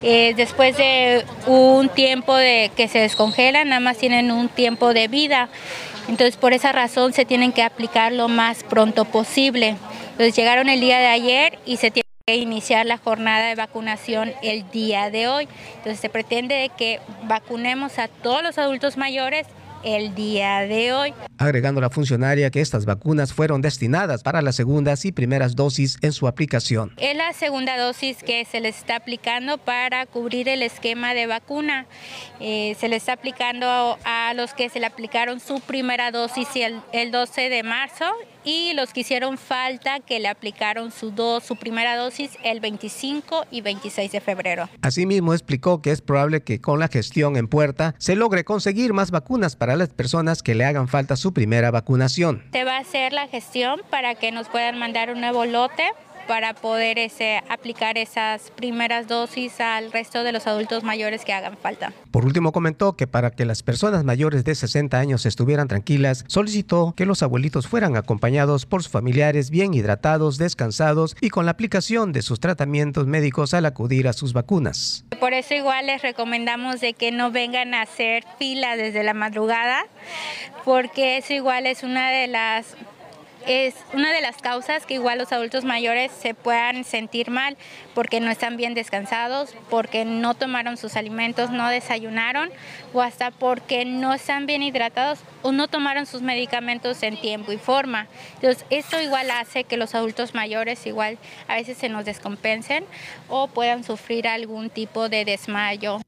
Eh, después de un tiempo de que se descongelan, nada más tienen un tiempo de vida. Entonces, por esa razón se tienen que aplicar lo más pronto posible. Entonces, llegaron el día de ayer y se tiene que iniciar la jornada de vacunación el día de hoy. Entonces, se pretende que vacunemos a todos los adultos mayores el día de hoy. Agregando la funcionaria que estas vacunas fueron destinadas para las segundas y primeras dosis en su aplicación. Es la segunda dosis que se les está aplicando para cubrir el esquema de vacuna. Eh, se le está aplicando a los que se le aplicaron su primera dosis el, el 12 de marzo y los que hicieron falta que le aplicaron su, dos, su primera dosis el 25 y 26 de febrero. Asimismo explicó que es probable que con la gestión en puerta se logre conseguir más vacunas para las personas que le hagan falta su primera vacunación. Se va a hacer la gestión para que nos puedan mandar un nuevo lote para poder ese, aplicar esas primeras dosis al resto de los adultos mayores que hagan falta. Por último, comentó que para que las personas mayores de 60 años estuvieran tranquilas, solicitó que los abuelitos fueran acompañados por sus familiares bien hidratados, descansados y con la aplicación de sus tratamientos médicos al acudir a sus vacunas. Por eso igual les recomendamos de que no vengan a hacer fila desde la madrugada, porque eso igual es una de las es una de las causas que igual los adultos mayores se puedan sentir mal porque no están bien descansados, porque no tomaron sus alimentos, no desayunaron o hasta porque no están bien hidratados o no tomaron sus medicamentos en tiempo y forma. Entonces, esto igual hace que los adultos mayores igual a veces se nos descompensen o puedan sufrir algún tipo de desmayo.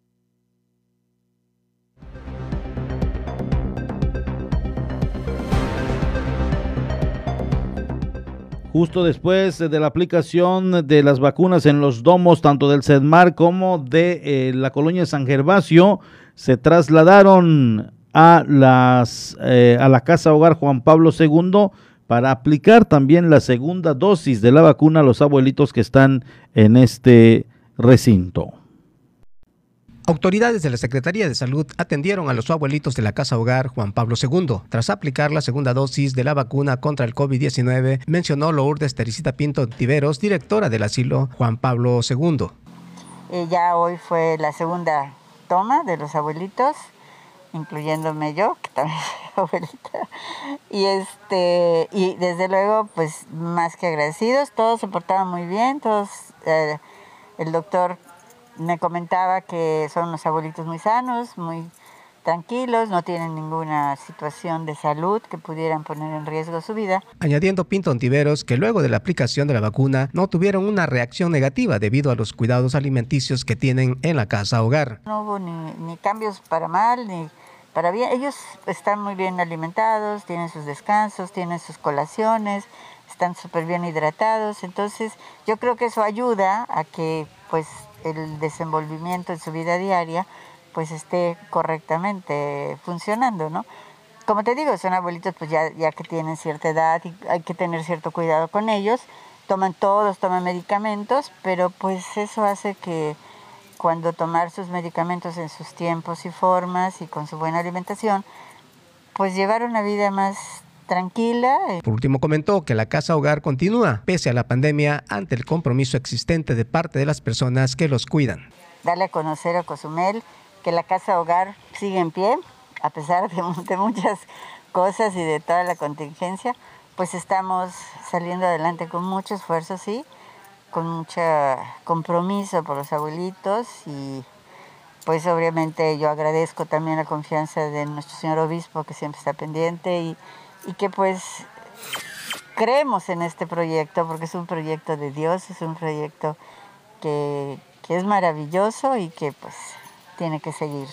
Justo después de la aplicación de las vacunas en los domos, tanto del CEDMAR como de eh, la colonia San Gervasio, se trasladaron a, las, eh, a la Casa Hogar Juan Pablo II para aplicar también la segunda dosis de la vacuna a los abuelitos que están en este recinto. Autoridades de la Secretaría de Salud atendieron a los abuelitos de la Casa Hogar Juan Pablo II. Tras aplicar la segunda dosis de la vacuna contra el COVID-19, mencionó Lourdes Tericita Pinto Tiveros, directora del asilo Juan Pablo II. Ya hoy fue la segunda toma de los abuelitos, incluyéndome yo, que también soy abuelita. Y, este, y desde luego, pues más que agradecidos, todos se portaron muy bien, todos... Eh, el doctor me comentaba que son unos abuelitos muy sanos, muy tranquilos, no tienen ninguna situación de salud que pudieran poner en riesgo su vida. Añadiendo Pinto Antiveros que luego de la aplicación de la vacuna no tuvieron una reacción negativa debido a los cuidados alimenticios que tienen en la casa hogar. No hubo ni, ni cambios para mal ni para bien. Ellos están muy bien alimentados, tienen sus descansos, tienen sus colaciones, están súper bien hidratados. Entonces yo creo que eso ayuda a que pues el desenvolvimiento en su vida diaria pues esté correctamente funcionando, ¿no? Como te digo, son abuelitos pues ya, ya que tienen cierta edad y hay que tener cierto cuidado con ellos, toman todos, toman medicamentos, pero pues eso hace que cuando tomar sus medicamentos en sus tiempos y formas y con su buena alimentación, pues llevar una vida más tranquila. Por último comentó que la casa hogar continúa pese a la pandemia ante el compromiso existente de parte de las personas que los cuidan. Darle a conocer a Cozumel que la casa hogar sigue en pie, a pesar de, muchas cosas y de toda la contingencia, pues estamos saliendo adelante con mucho esfuerzo, sí, con mucho compromiso por los abuelitos y pues obviamente yo agradezco también la confianza de nuestro señor obispo que siempre está pendiente y y que pues creemos en este proyecto porque es un proyecto de Dios, es un proyecto que, es maravilloso y que pues tiene que seguir.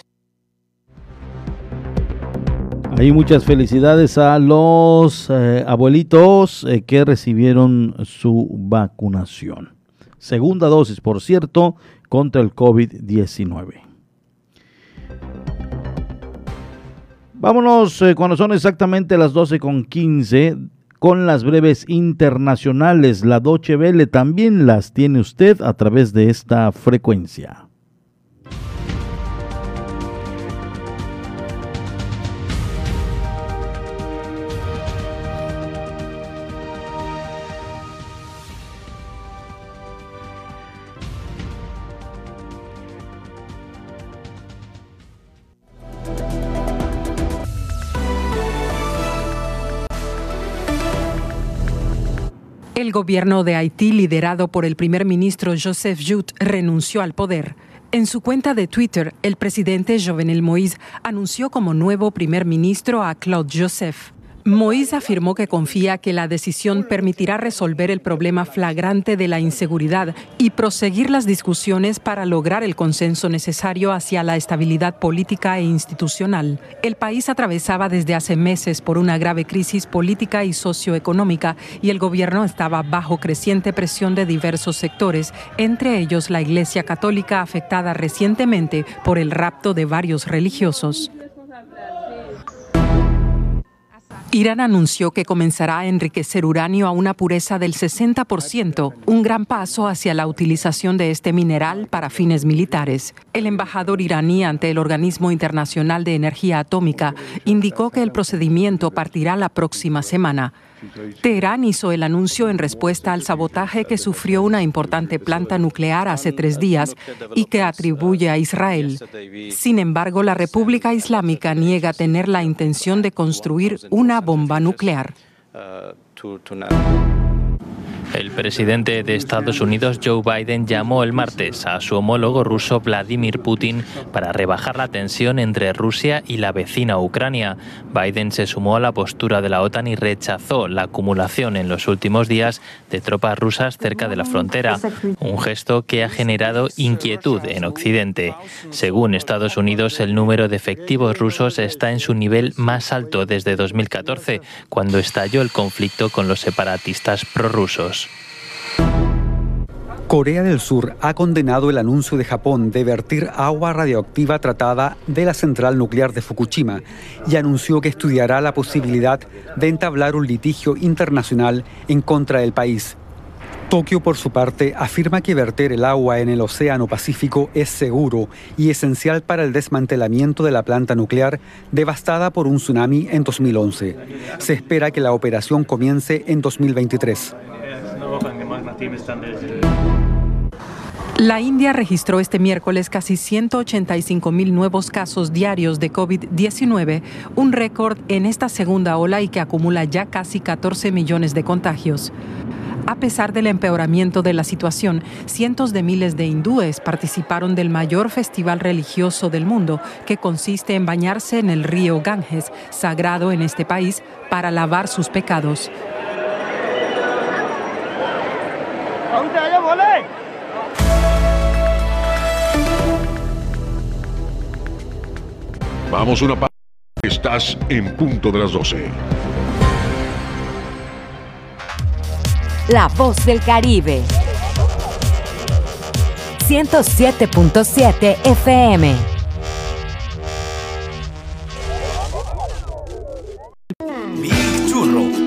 Hay muchas felicidades a los eh, abuelitos eh, que recibieron su vacunación. Segunda dosis, por cierto, contra el COVID-19. Vámonos eh, cuando son exactamente las 12 con 15 con las breves internacionales. La Doche Vele también las tiene usted a través de esta frecuencia. El gobierno de Haití, liderado por el primer ministro Joseph Jout, renunció al poder. En su cuenta de Twitter, el presidente Jovenel Moïse anunció como nuevo primer ministro a Claude Joseph. Moïse afirmó que confía que la decisión permitirá resolver el problema flagrante de la inseguridad y proseguir las discusiones para lograr el consenso necesario hacia la estabilidad política e institucional. El país atravesaba desde hace meses por una grave crisis política y socioeconómica y el gobierno estaba bajo creciente presión de diversos sectores, entre ellos la Iglesia Católica afectada recientemente por el rapto de varios religiosos. Irán anunció que comenzará a enriquecer uranio a una pureza del 60%, un gran paso hacia la utilización de este mineral para fines militares. El embajador iraní ante el Organismo Internacional de Energía Atómica indicó que el procedimiento partirá la próxima semana. Teherán hizo el anuncio en respuesta al sabotaje que sufrió una importante planta nuclear hace tres días y que atribuye a Israel. Sin embargo, la República Islámica niega tener la intención de construir una bomba nuclear. El presidente de Estados Unidos, Joe Biden, llamó el martes a su homólogo ruso Vladimir Putin para rebajar la tensión entre Rusia y la vecina Ucrania. Biden se sumó a la postura de la OTAN y rechazó la acumulación en los últimos días de tropas rusas cerca de la frontera, un gesto que ha generado inquietud en Occidente. Según Estados Unidos, el número de efectivos rusos está en su nivel más alto desde 2014, cuando estalló el conflicto con los separatistas prorrusos. Corea del Sur ha condenado el anuncio de Japón de vertir agua radioactiva tratada de la central nuclear de Fukushima y anunció que estudiará la posibilidad de entablar un litigio internacional en contra del país. Tokio, por su parte, afirma que verter el agua en el Océano Pacífico es seguro y esencial para el desmantelamiento de la planta nuclear devastada por un tsunami en 2011. Se espera que la operación comience en 2023. La India registró este miércoles casi 185 mil nuevos casos diarios de COVID-19, un récord en esta segunda ola y que acumula ya casi 14 millones de contagios. A pesar del empeoramiento de la situación, cientos de miles de hindúes participaron del mayor festival religioso del mundo, que consiste en bañarse en el río Ganges, sagrado en este país, para lavar sus pecados. Vamos una pausa. Estás en punto de las 12. La voz del Caribe. 107.7 FM.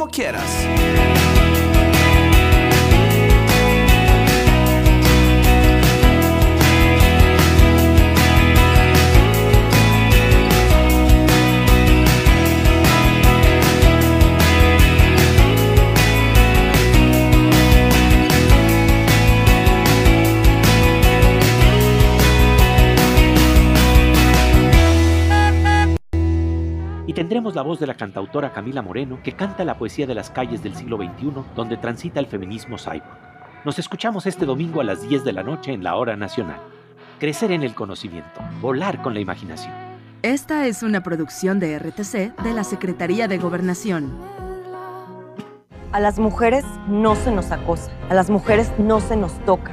Como quieras. La voz de la cantautora Camila Moreno, que canta la poesía de las calles del siglo XXI, donde transita el feminismo cyborg. Nos escuchamos este domingo a las 10 de la noche en la Hora Nacional. Crecer en el conocimiento, volar con la imaginación. Esta es una producción de RTC de la Secretaría de Gobernación. A las mujeres no se nos acosa, a las mujeres no se nos toca,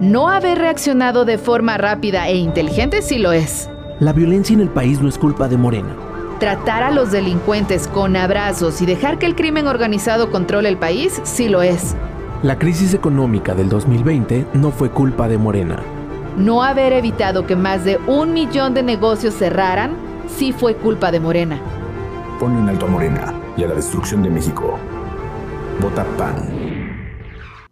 No haber reaccionado de forma rápida e inteligente sí lo es. La violencia en el país no es culpa de Morena. Tratar a los delincuentes con abrazos y dejar que el crimen organizado controle el país sí lo es. La crisis económica del 2020 no fue culpa de Morena. No haber evitado que más de un millón de negocios cerraran sí fue culpa de Morena. Pone un alto a Morena y a la destrucción de México. Vota PAN.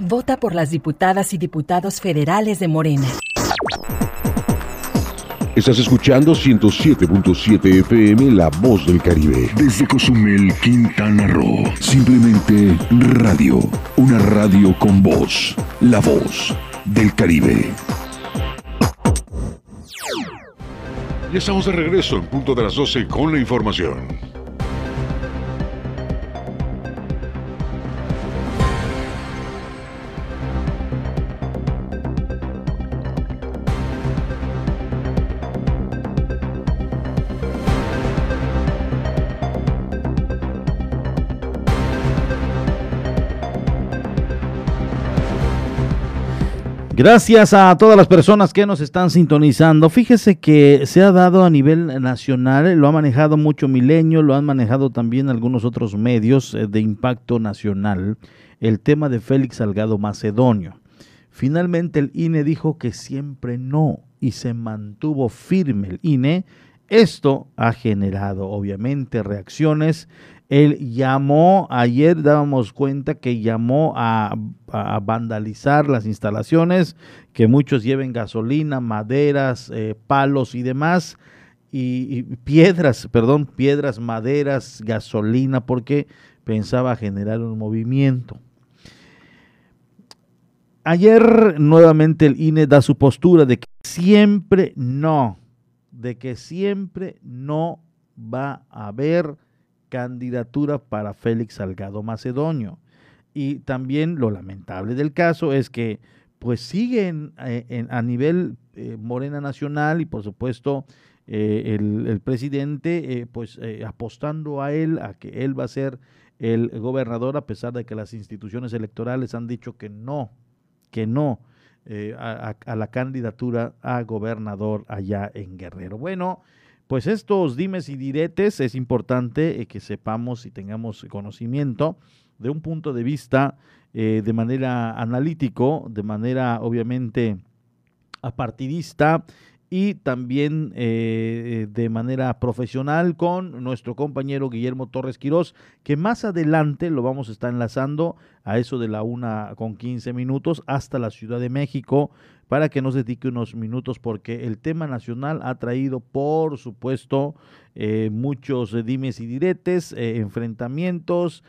Vota por las diputadas y diputados federales de Morena. Estás escuchando 107.7 FM La Voz del Caribe. Desde Cozumel, Quintana Roo. Simplemente radio. Una radio con voz. La Voz del Caribe. Ya estamos de regreso en punto de las 12 con la información. Gracias a todas las personas que nos están sintonizando. Fíjese que se ha dado a nivel nacional, lo ha manejado mucho Milenio, lo han manejado también algunos otros medios eh, de impacto nacional, el tema de Félix Salgado Macedonio. Finalmente el INE dijo que siempre no y se mantuvo firme el INE. Esto ha generado obviamente reacciones él llamó, ayer dábamos cuenta que llamó a, vandalizar las instalaciones, que muchos lleven gasolina, maderas, eh, palos y demás, y, piedras, perdón, piedras, maderas, gasolina, porque pensaba generar un movimiento. Ayer nuevamente el INE da su postura de que siempre no, de que siempre no va a haber candidatura para Félix Salgado Macedonio. Y también lo lamentable del caso es que pues siguen eh, a nivel eh, Morena Nacional y por supuesto eh, el, presidente pues apostando a él, a que él va a ser el gobernador a pesar de que las instituciones electorales han dicho que no, que no a, a, la candidatura a gobernador allá en Guerrero. Bueno, pues estos dimes y diretes es importante eh, que sepamos y tengamos conocimiento de un punto de vista eh, de manera analítico, de manera obviamente apartidista y también eh, de manera profesional con nuestro compañero Guillermo Torres Quirós, que más adelante lo vamos a estar enlazando a eso de la una con 15 minutos hasta la Ciudad de México para que nos dedique unos minutos porque el tema nacional ha traído, por supuesto, eh, muchos dimes y diretes, eh, enfrentamientos,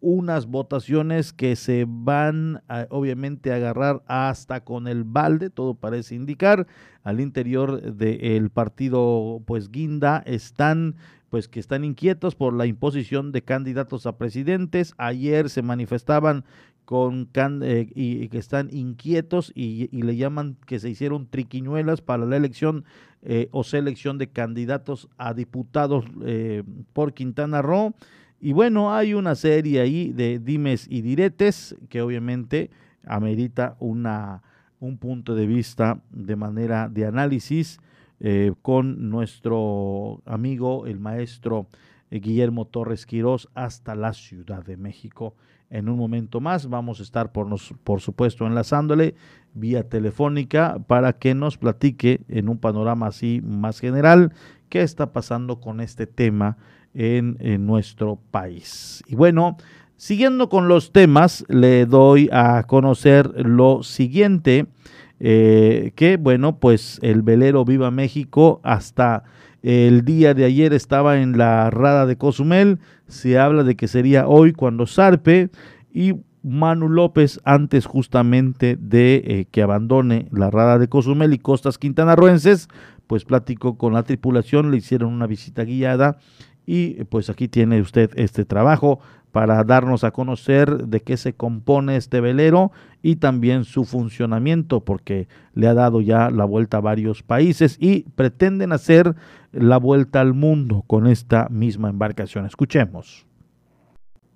unas votaciones que se van a, obviamente a agarrar hasta con el balde, todo parece indicar, al interior del partido pues Guinda están pues que están inquietos por la imposición de candidatos a presidentes. Ayer se manifestaban con eh, y, que están inquietos y, le llaman que se hicieron triquiñuelas para la elección eh, o selección de candidatos a diputados eh, por Quintana Roo. Y bueno, hay una serie ahí de dimes y diretes que obviamente amerita una, un punto de vista de manera de análisis con nuestro amigo, el maestro Guillermo Torres Quirós hasta la Ciudad de México. En un momento más vamos a estar, por, nos, por supuesto, enlazándole vía telefónica para que nos platique en un panorama así más general qué está pasando con este tema en, nuestro país. Y bueno, siguiendo con los temas, le doy a conocer lo siguiente, eh, que bueno, pues el velero Viva México hasta el día de ayer estaba en la rada de Cozumel, se habla de que sería hoy cuando zarpe y Manu López, antes justamente de eh, que abandone la rada de Cozumel y costas quintanarruenses, pues platicó con la tripulación, le hicieron una visita guiada y pues aquí tiene usted este trabajo para darnos a conocer de qué se compone este velero y también su funcionamiento, porque le ha dado ya la vuelta a varios países y pretenden hacer la vuelta al mundo con esta misma embarcación. Escuchemos.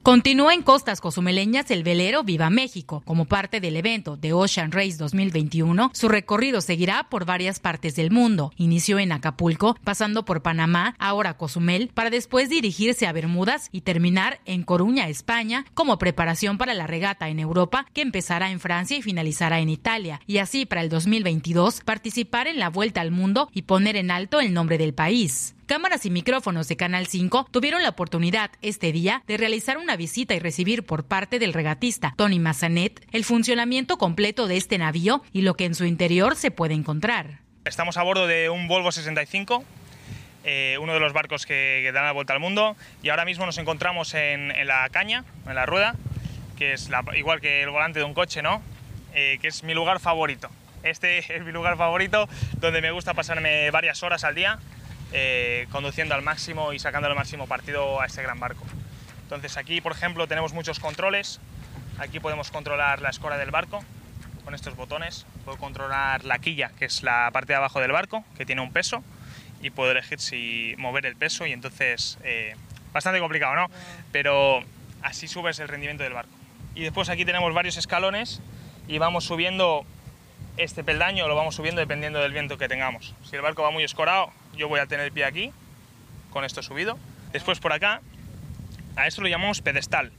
Continúa en costas cozumeleñas el velero Viva México. Como parte del evento de Ocean Race 2021, su recorrido seguirá por varias partes del mundo. Inició en Acapulco, pasando por Panamá, ahora Cozumel, para después dirigirse a Bermudas y terminar en Coruña, España, como preparación para la regata en Europa, que empezará en Francia y finalizará en Italia. Y así para el 2022 participar en la vuelta al mundo y poner en alto el nombre del país. Cámaras y micrófonos de Canal 5 tuvieron la oportunidad este día de realizar una visita y recibir por parte del regatista Tony Massanet el funcionamiento completo de este navío y lo que en su interior se puede encontrar. Estamos a bordo de un Volvo 65, eh, uno de los barcos que, dan la vuelta al mundo, y ahora mismo nos encontramos en, en la caña, en la rueda, que es la, igual que el volante de un coche, ¿no? Eh, que es mi lugar favorito. Este es mi lugar favorito, donde me gusta pasarme varias horas al día eh, conduciendo al máximo y sacando el máximo partido a este gran barco. Entonces aquí, por ejemplo, tenemos muchos controles. Aquí podemos controlar la escora del barco con estos botones. Puedo controlar la quilla, que es la parte de abajo del barco, que tiene un peso, y puedo elegir si mover el peso y entonces... Eh, bastante complicado, ¿no? Pero así subes el rendimiento del barco. Y después aquí tenemos varios escalones y vamos subiendo este peldaño, lo vamos subiendo dependiendo del viento que tengamos. Si el barco va muy escorado, yo voy a tener el pie aquí, con esto subido. Después por acá, a esto lo llamamos pedestal.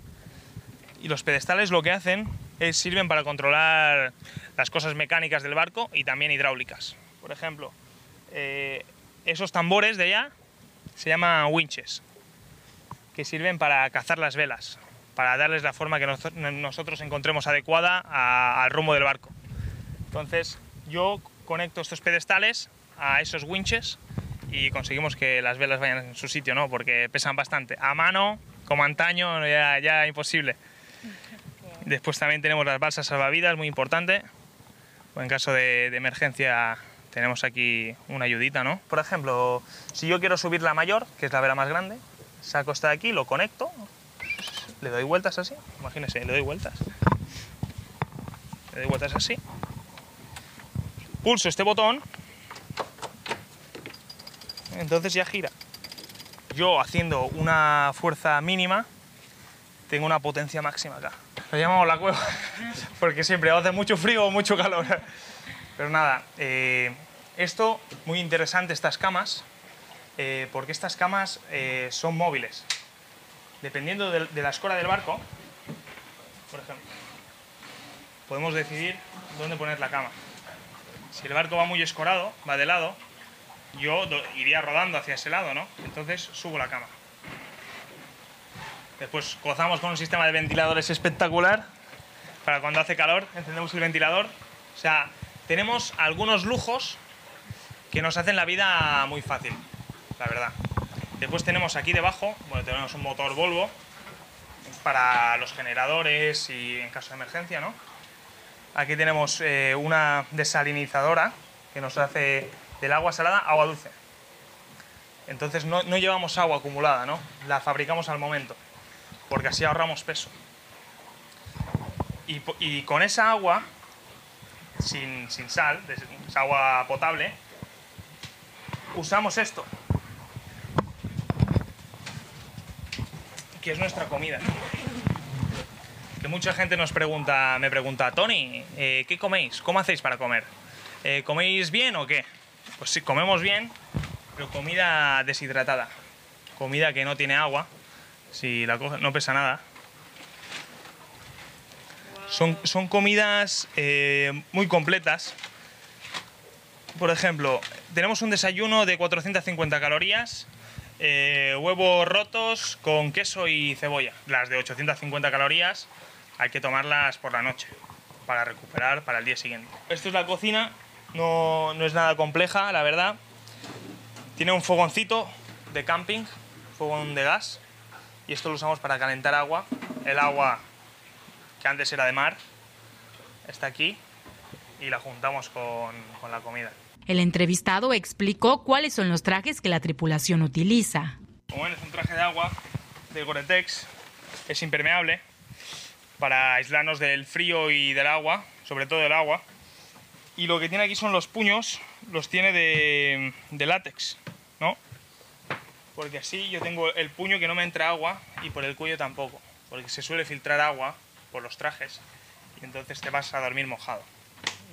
Y los pedestales lo que hacen es sirven para controlar las cosas mecánicas del barco y también hidráulicas. Por ejemplo, eh, esos tambores de allá se llaman winches, que sirven para cazar las velas, para darles la forma que nosotros encontremos adecuada al rumbo del barco. Entonces yo conecto estos pedestales a esos winches y conseguimos que las velas vayan en su sitio, ¿no? Porque pesan bastante. A mano, como antaño, ya, ya imposible. Después también tenemos las balsas salvavidas, muy importante. O en caso de, de, emergencia tenemos aquí una ayudita, ¿no? Por ejemplo, si yo quiero subir la mayor, que es la vela más grande, saco esta de aquí, lo conecto, le doy vueltas así, imagínense, le doy vueltas. Le doy vueltas así. Pulso este botón entonces ya gira. Yo haciendo una fuerza mínima tengo una potencia máxima acá. Lo llamamos la cueva porque siempre hace mucho frío o mucho calor. Pero nada, eh, esto muy interesante estas camas eh, porque estas camas eh, son móviles. Dependiendo de, de la escora del barco, por ejemplo, podemos decidir dónde poner la cama. Si el barco va muy escorado, va de lado, yo iría rodando hacia ese lado, ¿no? Entonces subo la cama. Después gozamos con un sistema de ventiladores espectacular. Para cuando hace calor, encendemos el ventilador. O sea, tenemos algunos lujos que nos hacen la vida muy fácil, la verdad. Después tenemos aquí debajo, bueno, tenemos un motor Volvo para los generadores y en caso de emergencia, ¿no? Aquí tenemos eh, una desalinizadora que nos hace del agua salada agua dulce. Entonces no, no, llevamos agua acumulada, ¿no? La fabricamos al momento, porque así ahorramos peso. Y, con esa agua, sin, sin sal, es agua potable, usamos esto, que es nuestra comida. Que mucha gente nos pregunta, me pregunta, Tony, eh, ¿qué coméis? ¿Cómo hacéis para comer? Eh, ¿Coméis bien o qué? Pues sí, comemos bien, pero comida deshidratada. comida que no tiene agua. Si la coge, no pesa nada. Son, son comidas eh, muy completas. Por ejemplo, tenemos un desayuno de 450 calorías, eh, huevos rotos con queso y cebolla. Las de 850 calorías hay que tomarlas por la noche para recuperar para el día siguiente. Esto es la cocina, no, no es nada compleja, la verdad. Tiene un fogoncito de camping, fogón de gas, y esto lo usamos para calentar agua. El agua que antes era de mar está aquí y la juntamos con, con la comida. El entrevistado explicó cuáles son los trajes que la tripulación utiliza. Como ven, es un traje de agua de Gore-Tex, es impermeable para aislarnos del frío y del agua, sobre todo del agua. Y lo que tiene aquí son los puños, los tiene de, de látex, ¿no? Porque así yo tengo el puño que no me entra agua y por el cuello tampoco, porque se suele filtrar agua por los trajes y entonces te vas a dormir mojado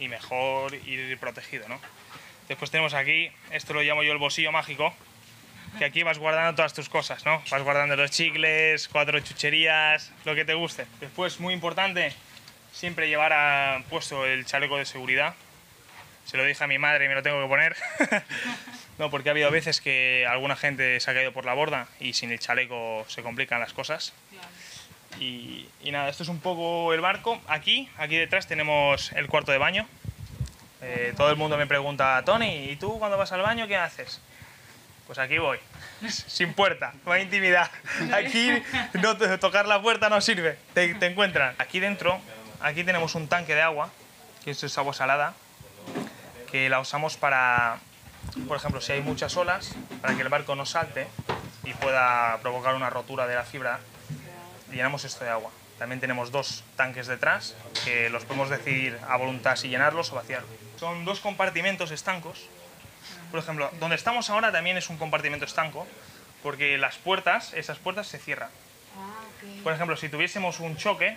y mejor ir protegido, ¿no? Después tenemos aquí, esto lo llamo yo el bolsillo mágico, que aquí vas guardando todas tus cosas, ¿no? Vas guardando los chicles, cuatro chucherías, lo que te guste. Después, muy importante, siempre llevar a, puesto el chaleco de seguridad. Se lo dije a mi madre y me lo tengo que poner. no, porque ha habido veces que alguna gente se ha caído por la borda y sin el chaleco se complican las cosas. Y, y, nada, esto es un poco el barco. Aquí, aquí detrás tenemos el cuarto de baño. Eh, todo el mundo me pregunta, Tony, ¿y tú cuando vas al baño qué haces? Pues aquí voy, sin puerta, no hay intimidad. Aquí no tocar la puerta no sirve, te, te encuentran. Aquí dentro, aquí tenemos un tanque de agua, que esto es agua salada, que la usamos para, por ejemplo, si hay muchas olas, para que el barco no salte y pueda provocar una rotura de la fibra, llenamos esto de agua. También tenemos dos tanques detrás que los podemos decidir a voluntad si llenarlos o vaciarlos. Son dos compartimentos estancos. Por ejemplo, donde estamos ahora también es un compartimento estanco porque las puertas, esas puertas se cierran. Por ejemplo, si tuviésemos un choque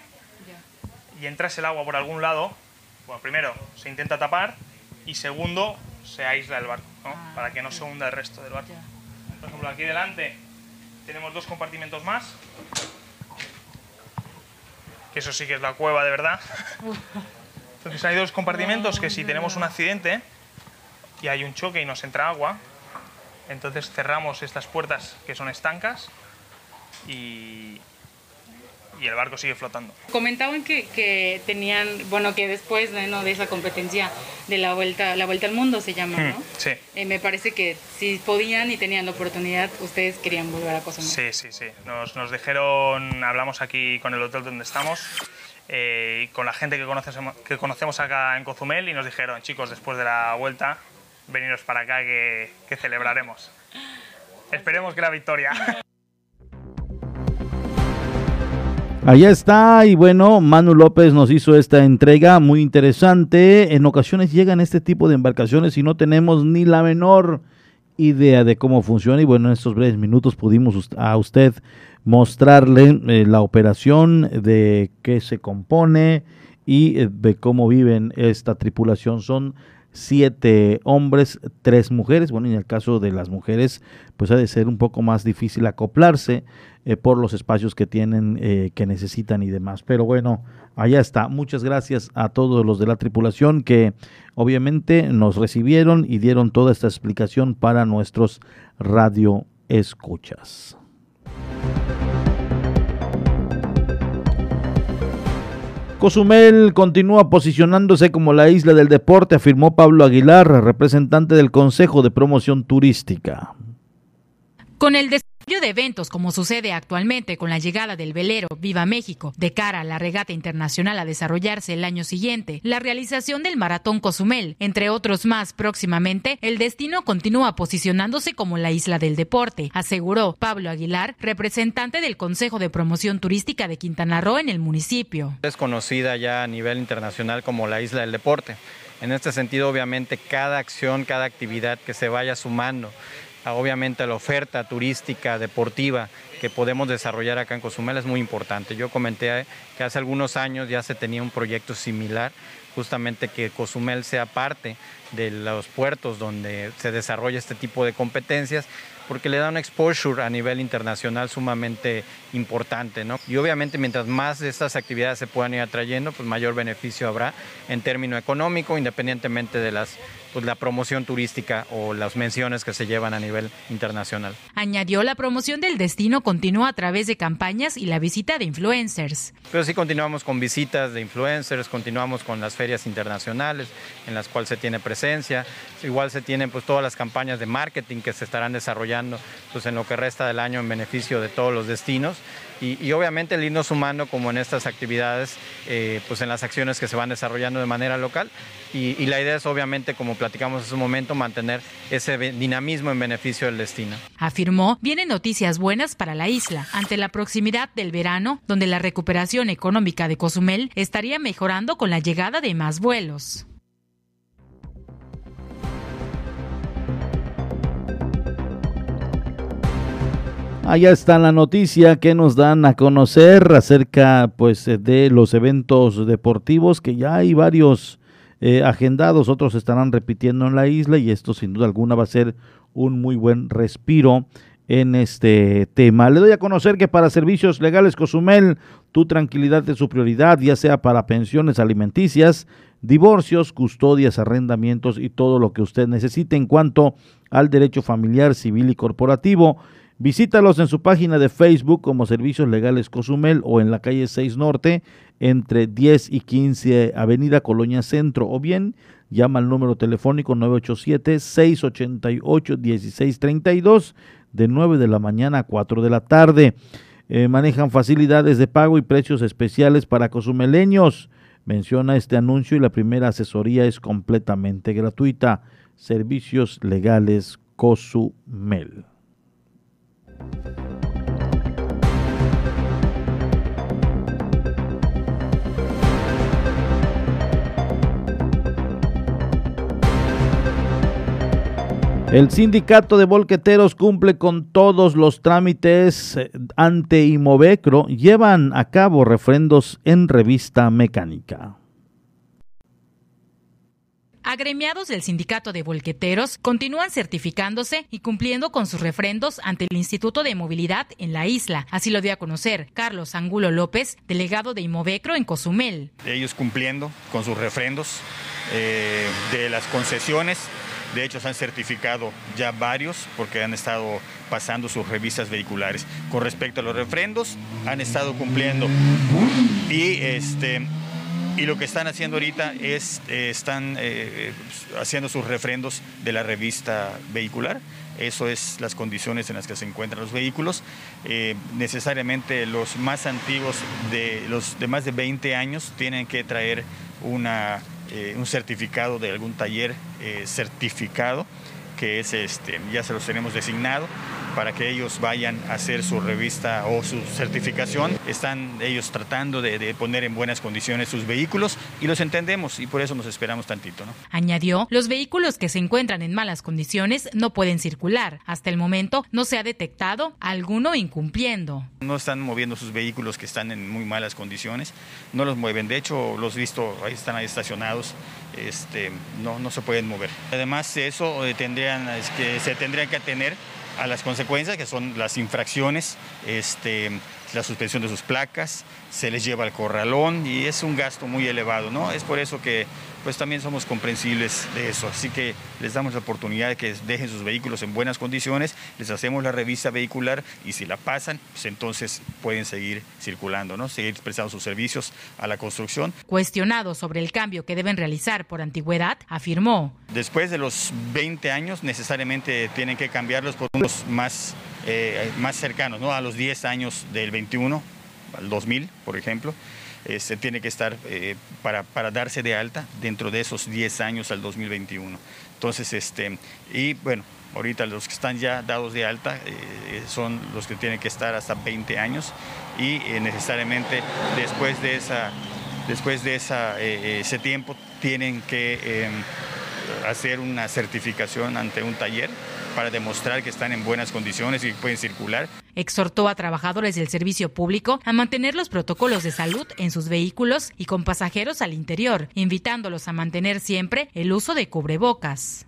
y entrase el agua por algún lado, bueno, primero se intenta tapar y segundo se aísla el barco, ¿no? para que no se hunda el resto del barco. Por ejemplo, aquí delante tenemos dos compartimentos más que eso sí que es la cueva de verdad. Entonces hay dos compartimentos que si tenemos un accidente y hay un choque y nos entra agua, entonces cerramos estas puertas que son estancas y, y el barco sigue flotando. Comentaban que, que tenían, bueno, que después ¿no? de esa competencia de la vuelta, la vuelta al mundo se llama, ¿no? Sí. Eh, me parece que si podían y tenían la oportunidad, ustedes querían volver a Cozumel. Sí, sí, sí. Nos, nos dijeron, hablamos aquí con el hotel donde estamos, eh, y con la gente que conocemos, que conocemos acá en Cozumel y nos dijeron, chicos, después de la vuelta, veniros para acá que, que celebraremos. Esperemos que la victoria. Allá está, y bueno, Manu López nos hizo esta entrega muy interesante. En ocasiones llegan este tipo de embarcaciones y no tenemos ni la menor idea de cómo funciona. Y bueno, en estos breves minutos pudimos a usted mostrarle eh, la operación, de qué se compone y eh, de cómo viven esta tripulación. Son siete hombres, tres mujeres. Bueno, en el caso de las mujeres, pues ha de ser un poco más difícil acoplarse eh, por los espacios que tienen, eh, que necesitan y demás. Pero bueno, allá está. Muchas gracias a todos los de la tripulación que obviamente nos recibieron y dieron toda esta explicación para nuestros radio escuchas. Cozumel continúa posicionándose como la isla del deporte, afirmó Pablo Aguilar, representante del Consejo de Promoción Turística. De eventos como sucede actualmente con la llegada del velero Viva México de cara a la regata internacional a desarrollarse el año siguiente, la realización del Maratón Cozumel, entre otros más próximamente, el destino continúa posicionándose como la isla del deporte, aseguró Pablo Aguilar, representante del Consejo de Promoción Turística de Quintana Roo en el municipio. Es conocida ya a nivel internacional como la isla del deporte. En este sentido, obviamente, cada acción, cada actividad que se vaya sumando obviamente la oferta turística, deportiva que podemos desarrollar acá en Cozumel es muy importante. Yo comenté que hace algunos años ya se tenía un proyecto similar, justamente que Cozumel sea parte de los puertos donde se desarrolla este tipo de competencias, porque le da un exposure a nivel internacional sumamente importante, ¿no? Y obviamente mientras más de estas actividades se puedan ir atrayendo, pues mayor beneficio habrá en término económico, independientemente de las pues, la promoción turística o las menciones que se llevan a nivel internacional. Añadió la promoción del destino continúa a través de campañas y la visita de influencers. Pero sí continuamos con visitas de influencers, continuamos con las ferias internacionales en las cuales se tiene presencia, igual se tienen pues todas las campañas de marketing que se estarán desarrollando pues en lo que resta del año en beneficio de todos los destinos y, obviamente el irnos sumando como en estas actividades, eh, pues en las acciones que se van desarrollando de manera local. Y, la idea es obviamente, como platicamos hace un momento, mantener ese dinamismo en beneficio del destino. Afirmó, vienen noticias buenas para la isla ante la proximidad del verano, donde la recuperación económica de Cozumel estaría mejorando con la llegada de más vuelos. Allá está la noticia que nos dan a conocer acerca pues de los eventos deportivos que ya hay varios eh, agendados, otros estarán repitiendo en la isla y esto sin duda alguna va a ser un muy buen respiro en este tema. Le doy a conocer que para servicios legales Cozumel, tu tranquilidad es su prioridad, ya sea para pensiones alimenticias, divorcios, custodias, arrendamientos y todo lo que usted necesite en cuanto al derecho familiar, civil y corporativo. Visítalos en su página de Facebook como Servicios Legales Cozumel o en la calle 6 Norte entre 10 y 15 Avenida Colonia Centro o bien llama al número telefónico 987-688-1632 de 9 de la mañana a 4 de la tarde. Eh, manejan facilidades de pago y precios especiales para cozumeleños. Menciona este anuncio y la primera asesoría es completamente gratuita. Servicios Legales Cozumel. El sindicato de volqueteros cumple con todos los trámites eh, ante Imovecro. Llevan a cabo refrendos en revista mecánica. Agremiados del Sindicato de Volqueteros continúan certificándose y cumpliendo con sus refrendos ante el Instituto de Movilidad en la isla. Así lo dio a conocer Carlos Angulo López, delegado de Imovecro en Cozumel. Ellos cumpliendo con sus refrendos eh, de las concesiones. De hecho, se han certificado ya varios porque han estado pasando sus revistas vehiculares. Con respecto a los refrendos, han estado cumpliendo. Y este, y lo que están haciendo ahorita es, eh, están eh, haciendo sus refrendos de la revista vehicular. Eso es las condiciones en las que se encuentran los vehículos. Eh, necesariamente los más antiguos, de los de más de 20 años, tienen que traer una, un certificado de algún taller certificado, que es este, ya se los tenemos designado para que ellos vayan a hacer su revista o su certificación. Están ellos tratando de, poner en buenas condiciones sus vehículos y los entendemos y por eso nos esperamos tantito. ¿no? Añadió, los vehículos que se encuentran en malas condiciones no pueden circular. Hasta el momento no se ha detectado alguno incumpliendo. No están moviendo sus vehículos que están en muy malas condiciones, no los mueven. De hecho, los visto, ahí están ahí estacionados, este, no, no se pueden mover. Además, eso eh, tendrían, es que se tendrían que atener a las consecuencias que son las infracciones, este, la suspensión de sus placas, se les lleva al corralón y es un gasto muy elevado, ¿no? Es por eso que pues también somos comprensibles de eso. Así que les damos la oportunidad de que dejen sus vehículos en buenas condiciones, les hacemos la revista vehicular y si la pasan, pues entonces pueden seguir circulando, ¿no? Seguir prestando sus servicios a la construcción. Cuestionado sobre el cambio que deben realizar por antigüedad, afirmó. Después de los 20 años necesariamente tienen que cambiarlos por unos más, eh, más cercanos, ¿no? A los 10 años del 21, al 2000, por ejemplo este, tiene que estar eh, para, para, darse de alta dentro de esos 10 años al 2021. Entonces, este, y bueno, ahorita los que están ya dados de alta eh, son los que tienen que estar hasta 20 años y eh, necesariamente después de, esa, después de esa, ese tiempo tienen que em, hacer una certificación ante un taller para demostrar que están en buenas condiciones y que pueden circular. Exhortó a trabajadores del servicio público a mantener los protocolos de salud en sus vehículos y con pasajeros al interior, invitándolos a mantener siempre el uso de cubrebocas.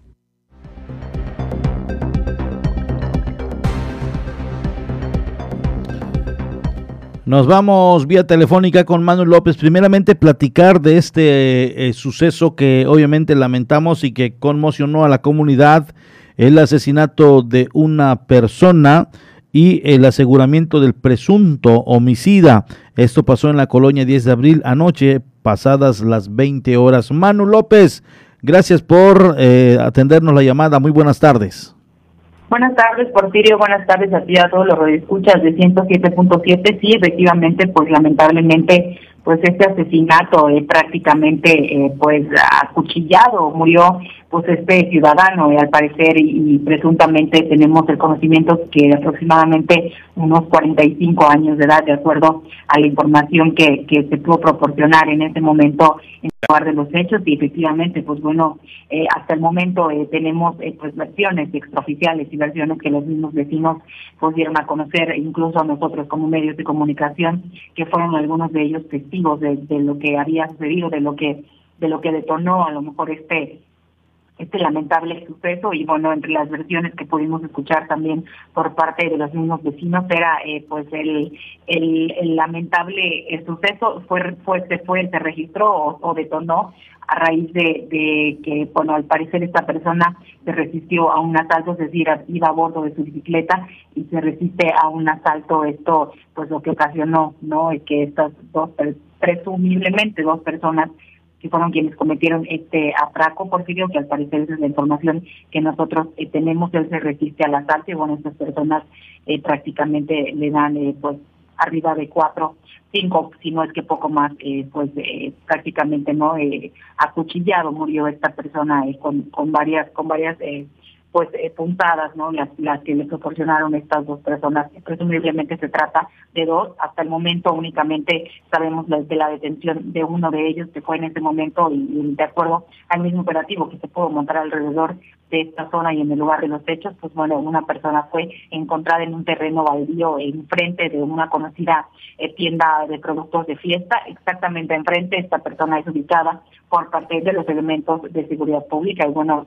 Nos vamos vía telefónica con Manuel López. Primeramente, platicar de este eh, suceso que obviamente lamentamos y que conmocionó a la comunidad el asesinato de una persona y el aseguramiento del presunto homicida. Esto pasó en la colonia 10 de abril anoche, pasadas las 20 horas. Manu López, gracias por eh, atendernos la llamada. Muy buenas tardes. Buenas tardes, Porfirio. Buenas tardes a ti a todos los radioescuchas de 107.7. Sí, efectivamente, pues lamentablemente, pues este asesinato eh, prácticamente, eh, pues acuchillado, murió pues este ciudadano y al parecer y, presuntamente tenemos el conocimiento que aproximadamente unos 45 años de edad de acuerdo a la información que, que se pudo proporcionar en ese momento en lugar de los hechos. Y efectivamente pues bueno eh, hasta el momento eh, tenemos eh, pues versiones extraoficiales y versiones que los mismos vecinos pues dieron a conocer incluso a nosotros como medios de comunicación que fueron algunos de ellos testigos de, lo que había sucedido de lo que de lo que detonó a lo mejor este este lamentable suceso. Y bueno entre las versiones que pudimos escuchar también por parte de los mismos vecinos era eh, pues el, el, lamentable suceso. Fue fue se fue se registró o, detonó a raíz de, de, que bueno al parecer esta persona se resistió a un asalto es decir iba a bordo de su bicicleta y se resiste a un asalto. Esto pues lo que ocasionó no que estas dos presumiblemente dos personas que fueron quienes cometieron este atraco, Porfirio, que al parecer es la información que nosotros eh, tenemos, él se resiste al asalto y bueno, estas personas eh, prácticamente le dan eh, pues arriba de cuatro, cinco, si no es que poco más, pues prácticamente no acuchillado murió esta persona con, con varias, con varias pues eh, puntadas, ¿no? Las, las que le proporcionaron estas dos personas. Presumiblemente se trata de dos. Hasta el momento únicamente sabemos de la detención de uno de ellos que fue en ese momento y, de acuerdo al mismo operativo que se pudo montar alrededor de esta zona y en el lugar de los hechos, pues bueno, una persona fue encontrada en un terreno baldío enfrente de una conocida eh, tienda de productos de fiesta, exactamente enfrente. Esta persona es ubicada por parte de los elementos de seguridad pública y bueno,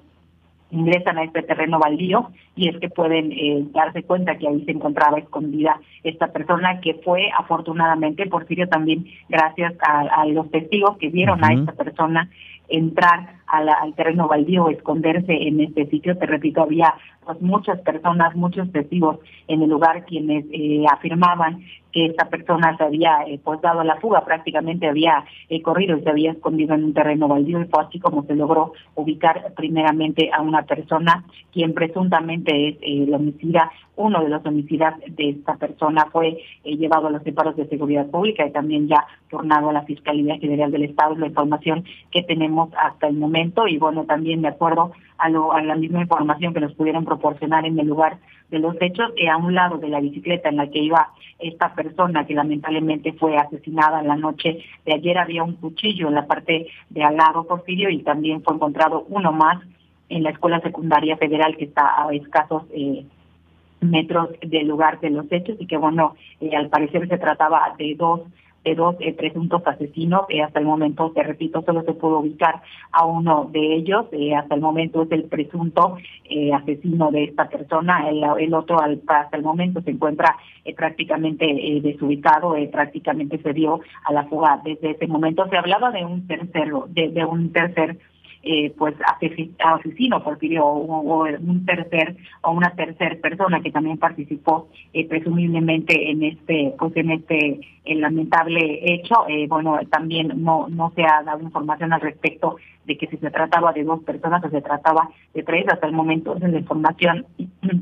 ingresan a este terreno baldío y es que pueden eh, darse cuenta que ahí se encontraba escondida esta persona que fue afortunadamente Porfirio también gracias a, los testigos que vieron a esta persona entrar al terreno baldío, esconderse en este sitio. Te repito, había pues muchas personas, muchos testigos en el lugar quienes eh, afirmaban que esta persona se había eh, pues dado la fuga, prácticamente había eh, corrido y se había escondido en un terreno baldío y fue así como se logró ubicar primeramente a una persona quien presuntamente es el homicida, uno de los homicidas de esta persona. Fue llevado a los separos de seguridad pública y también ya tornado a la Fiscalía General del Estado, es la información que tenemos hasta el momento y bueno, también de acuerdo a, lo, a la misma información que nos pudieron proporcionar en el lugar de los hechos, que a un lado de la bicicleta en la que iba esta persona que lamentablemente fue asesinada en la noche de ayer había un cuchillo en la parte de al lado Porfirio y también fue encontrado uno más en la escuela secundaria federal que está a escasos eh, metros del lugar de los hechos. Y que bueno, eh, al parecer se trataba de dos de dos eh, presuntos asesinos. Eh, hasta el momento, te repito, solo se pudo ubicar a uno de ellos. Eh, hasta el momento es el presunto asesino de esta persona. El, el otro, al, hasta el momento, se encuentra prácticamente desubicado, prácticamente se dio a la fuga. Desde ese momento se hablaba de un tercero, de, de un tercer eh, pues asesino Porfirio o, un tercer o una tercera persona que también participó eh, presumiblemente en este pues en este lamentable hecho eh, bueno también no no se ha dado información al respecto de que si se trataba de dos personas o se trataba de tres hasta el momento es la información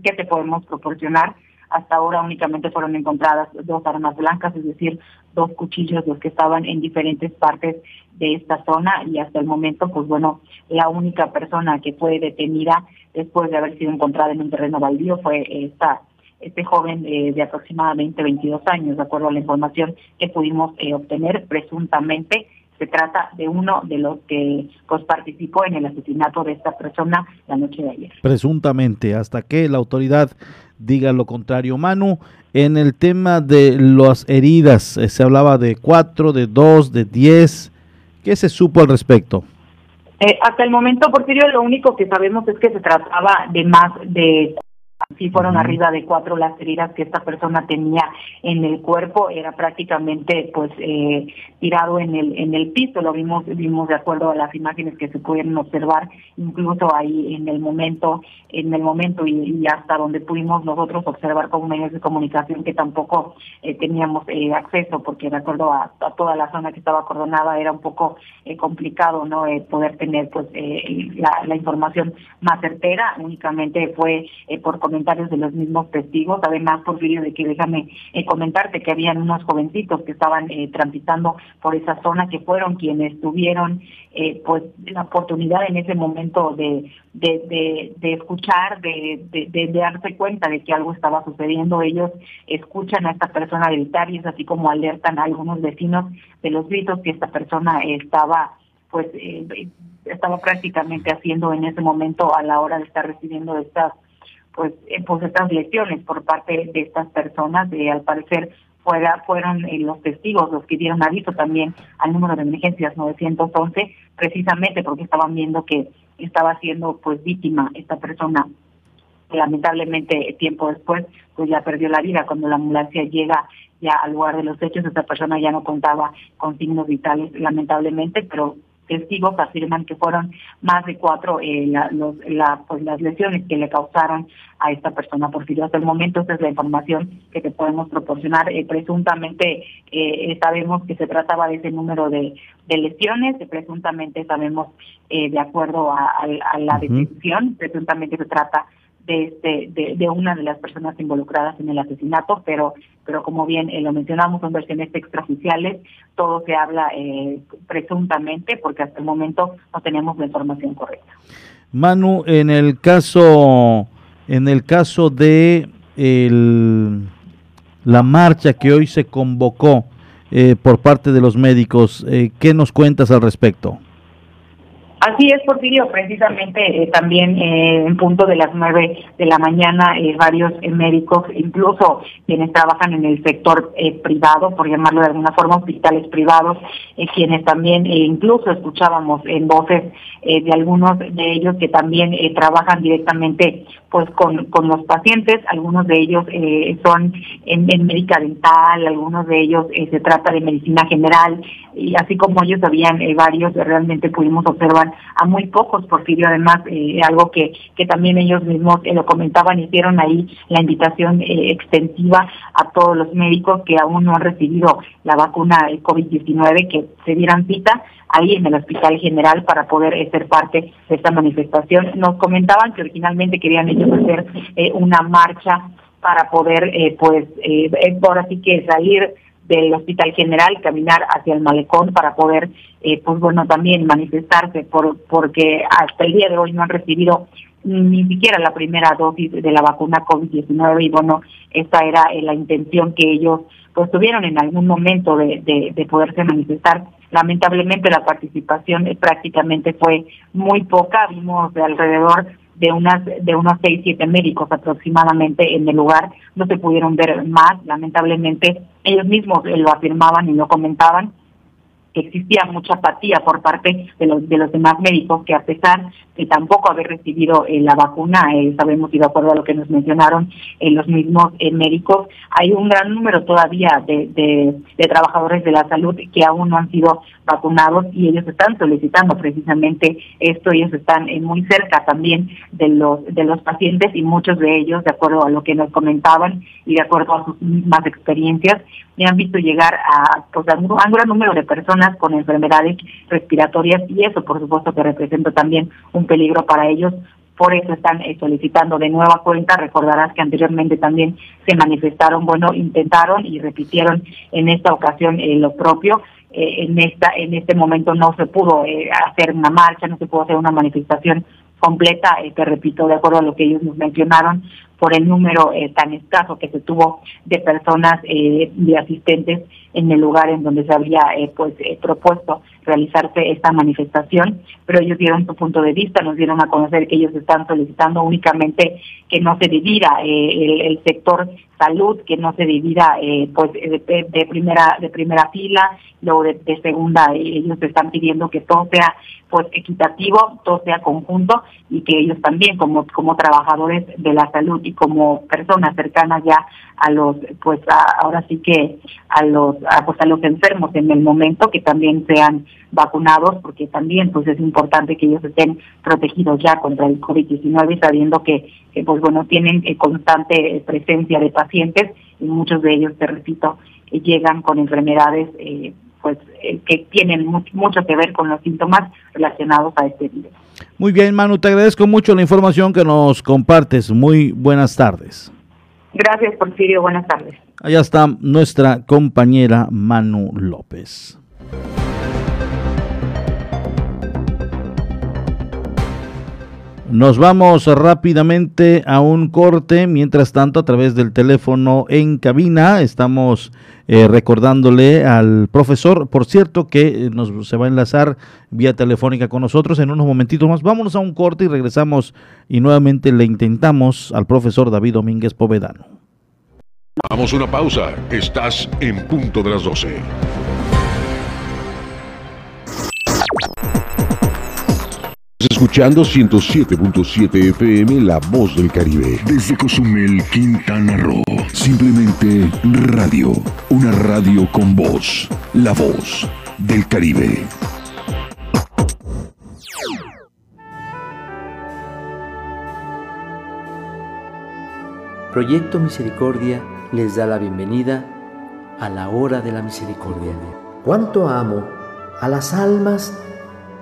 que te podemos proporcionar. Hasta ahora únicamente fueron encontradas dos armas blancas, es decir, dos cuchillos los que estaban en diferentes partes de esta zona y hasta el momento, pues bueno, la única persona que fue detenida después de haber sido encontrada en un terreno baldío fue esta este joven eh, de aproximadamente 22 años, de acuerdo a la información que pudimos eh, obtener presuntamente se trata de uno de los que pues, participó en el asesinato de esta persona la noche de ayer. Presuntamente, hasta que la autoridad diga lo contrario. Manu, en el tema de las heridas, eh, se hablaba de cuatro, de dos, de diez. ¿Qué se supo al respecto? Eh, hasta el momento, Porfirio, lo único que sabemos es que se trataba de más de Sí fueron arriba de cuatro las heridas que esta persona tenía en el cuerpo, era prácticamente pues eh, tirado en el en el piso, lo vimos vimos de acuerdo a las imágenes que se pueden observar, incluso ahí en el momento en el momento y, hasta donde pudimos nosotros observar con medios de comunicación que tampoco eh, teníamos eh, acceso porque de acuerdo a, toda la zona que estaba acordonada era un poco complicado no poder tener pues la, la información más certera, únicamente fue por comentarios de los mismos testigos. Además, Porfirio, de que déjame eh, comentarte que habían unos jovencitos que estaban eh, transitando por esa zona, que fueron quienes tuvieron eh, pues la oportunidad en ese momento de, de, de, escuchar, de, de, darse cuenta de que algo estaba sucediendo. Ellos escuchan a esta persona gritar y es así como alertan a algunos vecinos de los gritos que esta persona estaba pues estaba prácticamente haciendo en ese momento a la hora de estar recibiendo estas pues, eh, pues estas lesiones por parte de estas personas, de al parecer fuera, fueron eh, los testigos los que dieron aviso también al número de emergencias 911, precisamente porque estaban viendo que estaba siendo pues víctima esta persona. Lamentablemente tiempo después pues ya perdió la vida. Cuando la ambulancia llega ya al lugar de los hechos esta persona ya no contaba con signos vitales lamentablemente pero testigos afirman que fueron más de cuatro eh, la, pues, las lesiones que le causaron a esta persona Porfirio. Hasta el momento esa es la información que te podemos proporcionar. Eh, presuntamente eh, sabemos que se trataba de ese número de, de lesiones, presuntamente sabemos de acuerdo a, la detención, presuntamente se trata de, este, de, una de las personas involucradas en el asesinato, pero, pero como bien eh, lo mencionamos, son versiones extraoficiales, todo se habla eh, presuntamente porque hasta el momento no tenemos la información correcta. Manu, en el caso, en el caso de la marcha que hoy se convocó eh, por parte de los médicos, ¿qué nos cuentas al respecto? Así es, Porfirio, precisamente eh, también eh, en punto de las nueve de la mañana eh, varios eh, médicos, incluso quienes trabajan en el sector privado, por llamarlo de alguna forma, hospitales privados, quienes también incluso escuchábamos en voces de algunos de ellos que también trabajan directamente pues con, con los pacientes, algunos de ellos son en, en, médica dental, algunos de ellos se trata de medicina general, y así como ellos habían varios, realmente pudimos observar a muy pocos, Porfirio, además, eh, algo que, que también ellos mismos eh, lo comentaban, hicieron ahí la invitación eh, extensiva a todos los médicos que aún no han recibido la vacuna COVID-19, que se dieran cita ahí en el Hospital General para poder ser parte de esta manifestación. Nos comentaban que originalmente querían ellos hacer una marcha para poder, pues, por así que salir del Hospital General, caminar hacia el malecón para poder, eh, pues bueno, también manifestarse, por, porque hasta el día de hoy no han recibido ni siquiera la primera dosis de la vacuna COVID-19 y bueno, esa era eh, la intención que ellos pues tuvieron en algún momento de poderse manifestar. Lamentablemente la participación eh, prácticamente fue muy poca, vimos de alrededor de unas de unos seis siete médicos aproximadamente en el lugar no se pudieron ver más lamentablemente ellos mismos lo afirmaban y lo comentaban existía mucha apatía por parte de los de los demás médicos que a pesar de tampoco haber recibido eh, la vacuna eh, sabemos y de acuerdo a lo que nos mencionaron eh, los mismos médicos hay un gran número todavía de, de, trabajadores de la salud que aún no han sido vacunados y ellos están solicitando precisamente esto. Ellos están muy cerca también de los de los pacientes y muchos de ellos de acuerdo a lo que nos comentaban y de acuerdo a sus mismas experiencias me han visto llegar a, pues, un gran número de personas con enfermedades respiratorias y eso por supuesto que representa también un peligro para ellos. Por eso están eh, solicitando de nueva cuenta. Recordarás que anteriormente también se manifestaron, bueno, intentaron y repitieron en esta ocasión eh, lo propio. Eh, en esta en este momento no se pudo hacer una marcha, no se pudo hacer una manifestación completa, te repito, de acuerdo a lo que ellos nos mencionaron, por el número eh, tan escaso que se tuvo de personas, eh, de asistentes en el lugar en donde se había eh, pues propuesto realizarse esta manifestación, pero ellos dieron su punto de vista, nos dieron a conocer que ellos están solicitando únicamente que no se divida el, sector salud, que no se divida pues de, primera de primera fila, luego de, de segunda, ellos están pidiendo que todo sea pues equitativo, todo sea conjunto y que ellos también como como trabajadores de la salud y como personas cercanas ya a los, pues ahora sí que a los, a, pues a los enfermos en el momento que también sean vacunados, porque también pues es importante que ellos estén protegidos ya contra el COVID-19, sabiendo que, pues bueno, tienen eh, constante presencia de pacientes y muchos de ellos, te repito, llegan con enfermedades eh, pues eh, que tienen mucho que ver con los síntomas relacionados a este virus. Muy bien, Manu, te agradezco mucho la información que nos compartes. Muy buenas tardes. Gracias, Porfirio. Buenas tardes. Allá está nuestra compañera Manu López. Nos vamos rápidamente a un corte. Mientras tanto, a través del teléfono en cabina, estamos eh, recordándole al profesor, por cierto, que nos, se va a enlazar vía telefónica con nosotros en unos momentitos más. Vámonos a un corte y regresamos y nuevamente le intentamos al profesor David Domínguez Povedano. Vamos a una pausa. Estás en punto de las 12. Escuchando 107.7 FM La Voz del Caribe. Desde Cozumel, Quintana Roo. Simplemente radio. Una radio con voz. La Voz del Caribe. Proyecto Misericordia les da la bienvenida a la hora de la misericordia. ¿Cuánto amo a las almas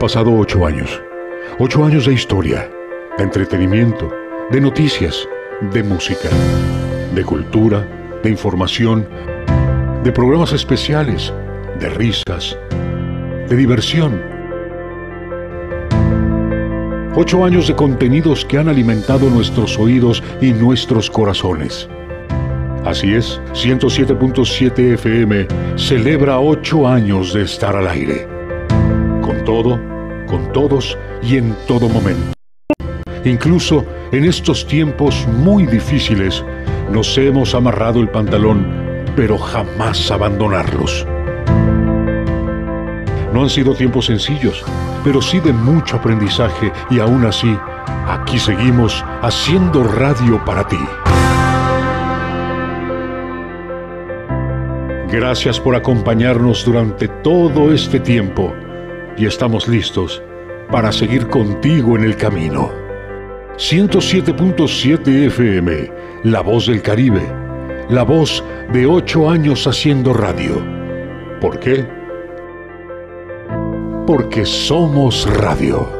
pasado ocho años. Ocho años de historia, de entretenimiento, de noticias, de música, de cultura, de información, de programas especiales, de risas, de diversión. Ocho años de contenidos que han alimentado nuestros oídos y nuestros corazones. Así es, 107.7 FM celebra ocho años de estar al aire todo, con todos y en todo momento. Incluso en estos tiempos muy difíciles nos hemos amarrado el pantalón, pero jamás abandonarlos. No han sido tiempos sencillos, pero sí de mucho aprendizaje y aún así, aquí seguimos haciendo radio para ti. Gracias por acompañarnos durante todo este tiempo y estamos listos para seguir contigo en el camino. 107.7 FM, La Voz del Caribe, la voz de ocho años haciendo radio. ¿Por qué? Porque somos radio.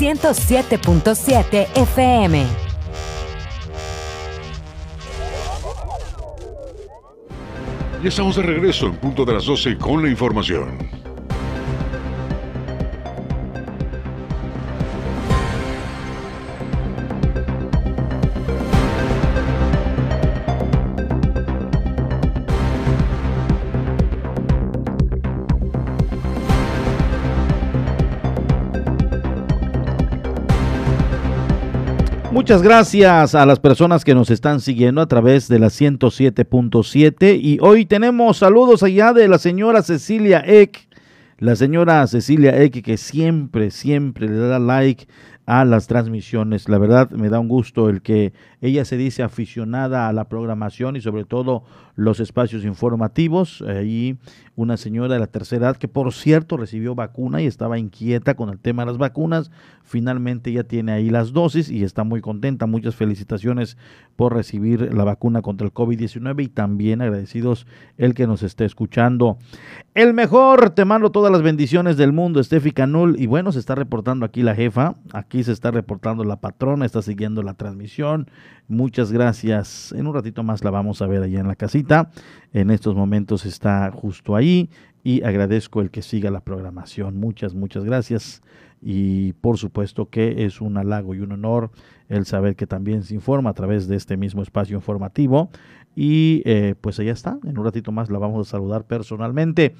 107.7 FM. Ya estamos de regreso en punto de las 12 con la información. Muchas gracias a las personas que nos están siguiendo a través de la 107.7 y hoy tenemos saludos allá de la señora Cecilia Eck, la señora Cecilia Eck que siempre, siempre le da like a las transmisiones. La verdad me da un gusto el que ella se dice aficionada a la programación y sobre todo los espacios informativos. Ahí una señora de la tercera edad que por cierto recibió vacuna y estaba inquieta con el tema de las vacunas. Finalmente ya tiene ahí las dosis y está muy contenta. Muchas felicitaciones por recibir la vacuna contra el COVID-19 y también agradecidos el que nos esté escuchando. El mejor, te mando todas las bendiciones del mundo, Steffi Canul. Y bueno, se está reportando aquí la jefa, aquí se está reportando la patrona, está siguiendo la transmisión. Muchas gracias. En un ratito más la vamos a ver allá en la casita. En estos momentos está justo ahí y agradezco el que siga la programación. Muchas, muchas gracias. Y por supuesto que es un halago y un honor el saber que también se informa a través de este mismo espacio informativo. Y eh, pues allá está. En un ratito más la vamos a saludar personalmente.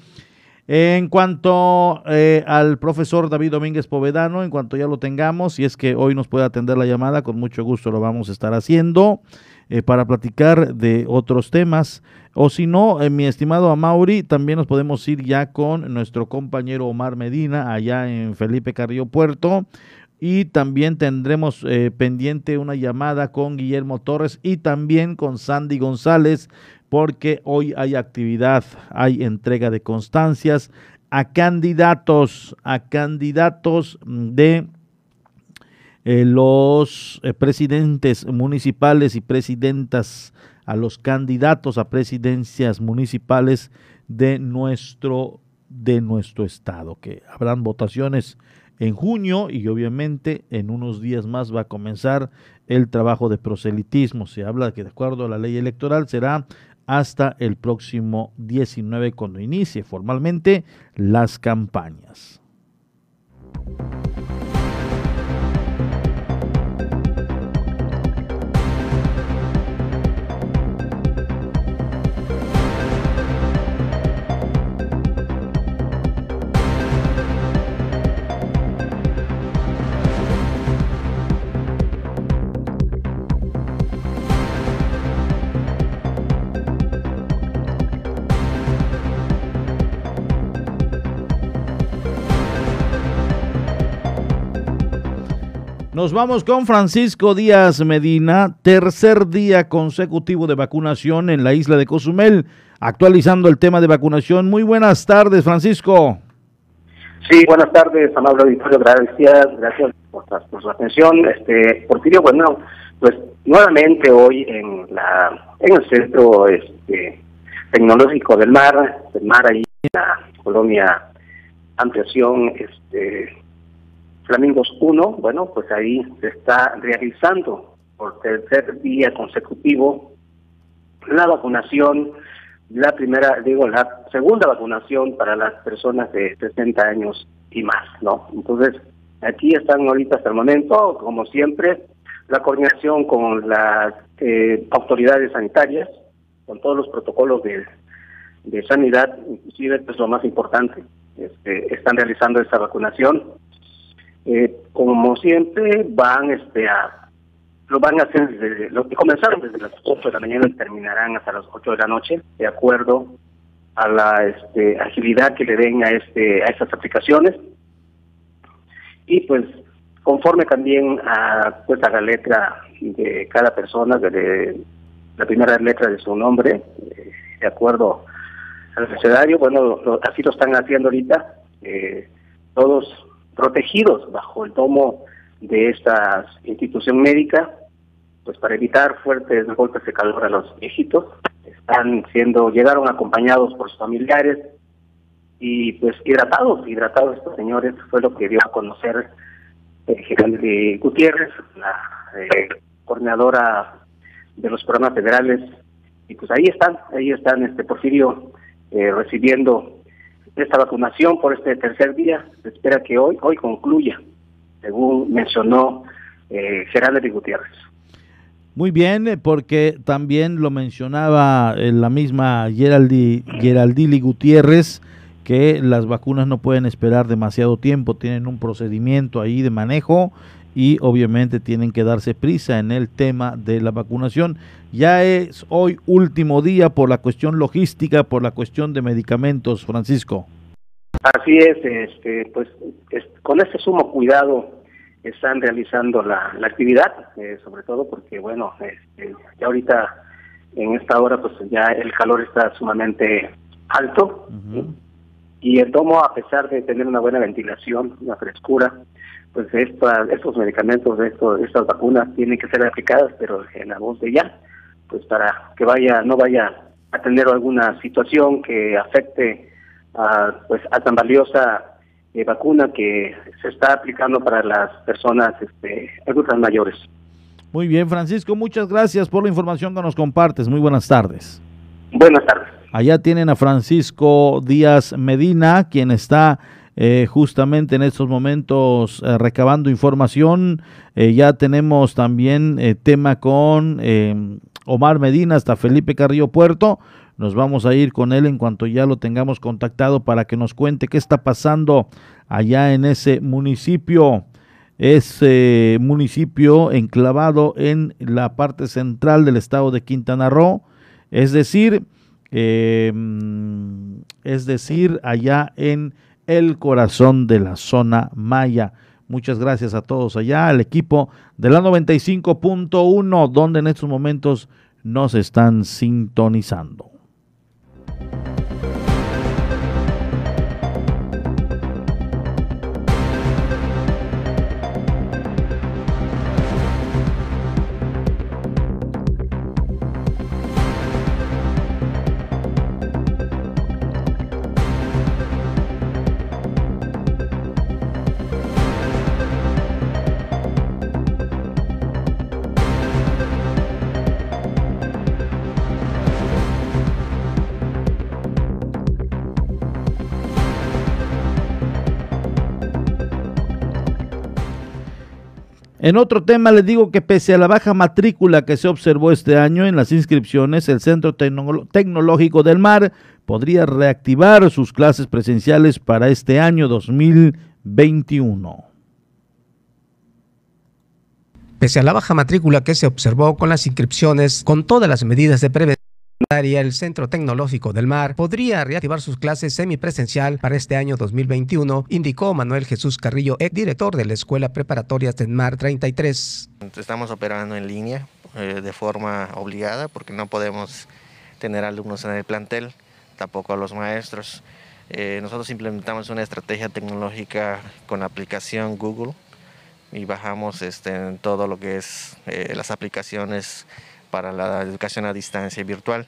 En cuanto eh, al profesor David Domínguez Povedano, en cuanto ya lo tengamos, si es que hoy nos puede atender la llamada, con mucho gusto lo vamos a estar haciendo eh, para platicar de otros temas. O si no, eh, mi estimado Amauri, también nos podemos ir ya con nuestro compañero Omar Medina, allá en Felipe Carrillo Puerto. Y también tendremos pendiente una llamada con Guillermo Torres y también con Sandy González porque hoy hay actividad, hay entrega de constancias a candidatos, a candidatos de eh, los eh, presidentes municipales y presidentas, a los candidatos a presidencias municipales de nuestro, de nuestro estado, que habrán votaciones en junio y obviamente en unos días más va a comenzar el trabajo de proselitismo. Se habla que de acuerdo a la ley electoral será hasta el próximo 19 cuando inicie formalmente las campañas. Nos vamos con Francisco Díaz Medina, tercer día consecutivo de vacunación en la isla de Cozumel, actualizando el tema de vacunación. Muy buenas tardes, Francisco. Sí, buenas tardes, amable auditorio, gracias, gracias por, su atención. Este, Porfirio, bueno, pues nuevamente hoy en la en el centro este, tecnológico del mar, del mar ahí en la colonia Ampliación, este, Flamingos 1, bueno, pues ahí se está realizando por tercer día consecutivo la vacunación, la primera, digo, la segunda vacunación para las personas de 60 años y más, ¿no? Entonces, aquí están ahorita hasta el momento, como siempre, la coordinación con las eh, autoridades sanitarias, con todos los protocolos de, de sanidad, inclusive, es pues, lo más importante, este, están realizando esta vacunación eh, como siempre, van este a lo van a hacer desde lo que comenzaron desde las 8 de la mañana y terminarán hasta las 8 de la noche, de acuerdo a la este, agilidad que le den a este a estas aplicaciones. Y pues conforme también a pues la letra de cada persona, de, la primera letra de su nombre, eh, de acuerdo al escenario, bueno, así lo están haciendo ahorita. Eh, todos protegidos bajo el tomo de esta institución médica, pues para evitar fuertes golpes de calor a los viejitos. Están siendo, llegaron acompañados por sus familiares y pues hidratados, hidratados estos señores, fue lo que dio a conocer el gerente Gutiérrez, la eh, coordinadora de los programas federales y pues ahí están, ahí están, este Porfirio, eh, recibiendo esta vacunación por este tercer día. Se espera que hoy, hoy concluya, según mencionó eh, Gerardo Gutiérrez. Muy bien, eh, porque también lo mencionaba eh, la misma Geraldi, Geraldili Gutiérrez, que las vacunas no pueden esperar demasiado tiempo, tienen un procedimiento ahí de manejo y obviamente tienen que darse prisa en el tema de la vacunación. Ya es hoy último día por la cuestión logística, por la cuestión de medicamentos, Francisco. Así es, este, pues con este sumo cuidado están realizando la, actividad, eh, sobre todo porque, bueno, este, ya ahorita en esta hora pues ya el calor está sumamente alto y el domo, a pesar de tener una buena ventilación, una frescura, pues estos medicamentos, esto, estas vacunas tienen que ser aplicadas, pero en la voz de ya, pues para que vaya, no vaya a tener alguna situación que afecte a, pues, a tan valiosa eh, vacuna que se está aplicando para las personas este, adultas mayores. Muy bien, Francisco, muchas gracias por la información que nos compartes. Muy buenas tardes. Buenas tardes. Allá tienen a Francisco Díaz Medina, quien está eh, justamente en estos momentos eh, recabando información. ya tenemos también tema con Omar Medina hasta Felipe Carrillo Puerto. Nos vamos a ir con él en cuanto ya lo tengamos contactado para que nos cuente qué está pasando allá en ese municipio. Ese municipio enclavado en la parte central del estado de Quintana Roo, es decir, em, es decir, allá en el corazón de la zona maya. Muchas gracias a todos allá, al equipo de la 95.1, donde en estos momentos nos están sintonizando. En otro tema les digo que pese a la baja matrícula que se observó este año en las inscripciones, el Centro Tecnológico del Mar podría reactivar sus clases presenciales para este año 2021. Pese a la baja matrícula que se observó con las inscripciones, con todas las medidas de prevención, el Centro Tecnológico del Mar podría reactivar sus clases semipresencial para este año 2021, indicó Manuel Jesús Carrillo, ex director de la Escuela Preparatoria del Mar 33. Estamos operando en línea eh, de forma obligada porque no podemos tener alumnos en el plantel, tampoco a los maestros. Eh, nosotros implementamos una estrategia tecnológica con la aplicación Google y bajamos este, en todo lo que es eh, las aplicaciones para la educación a distancia virtual.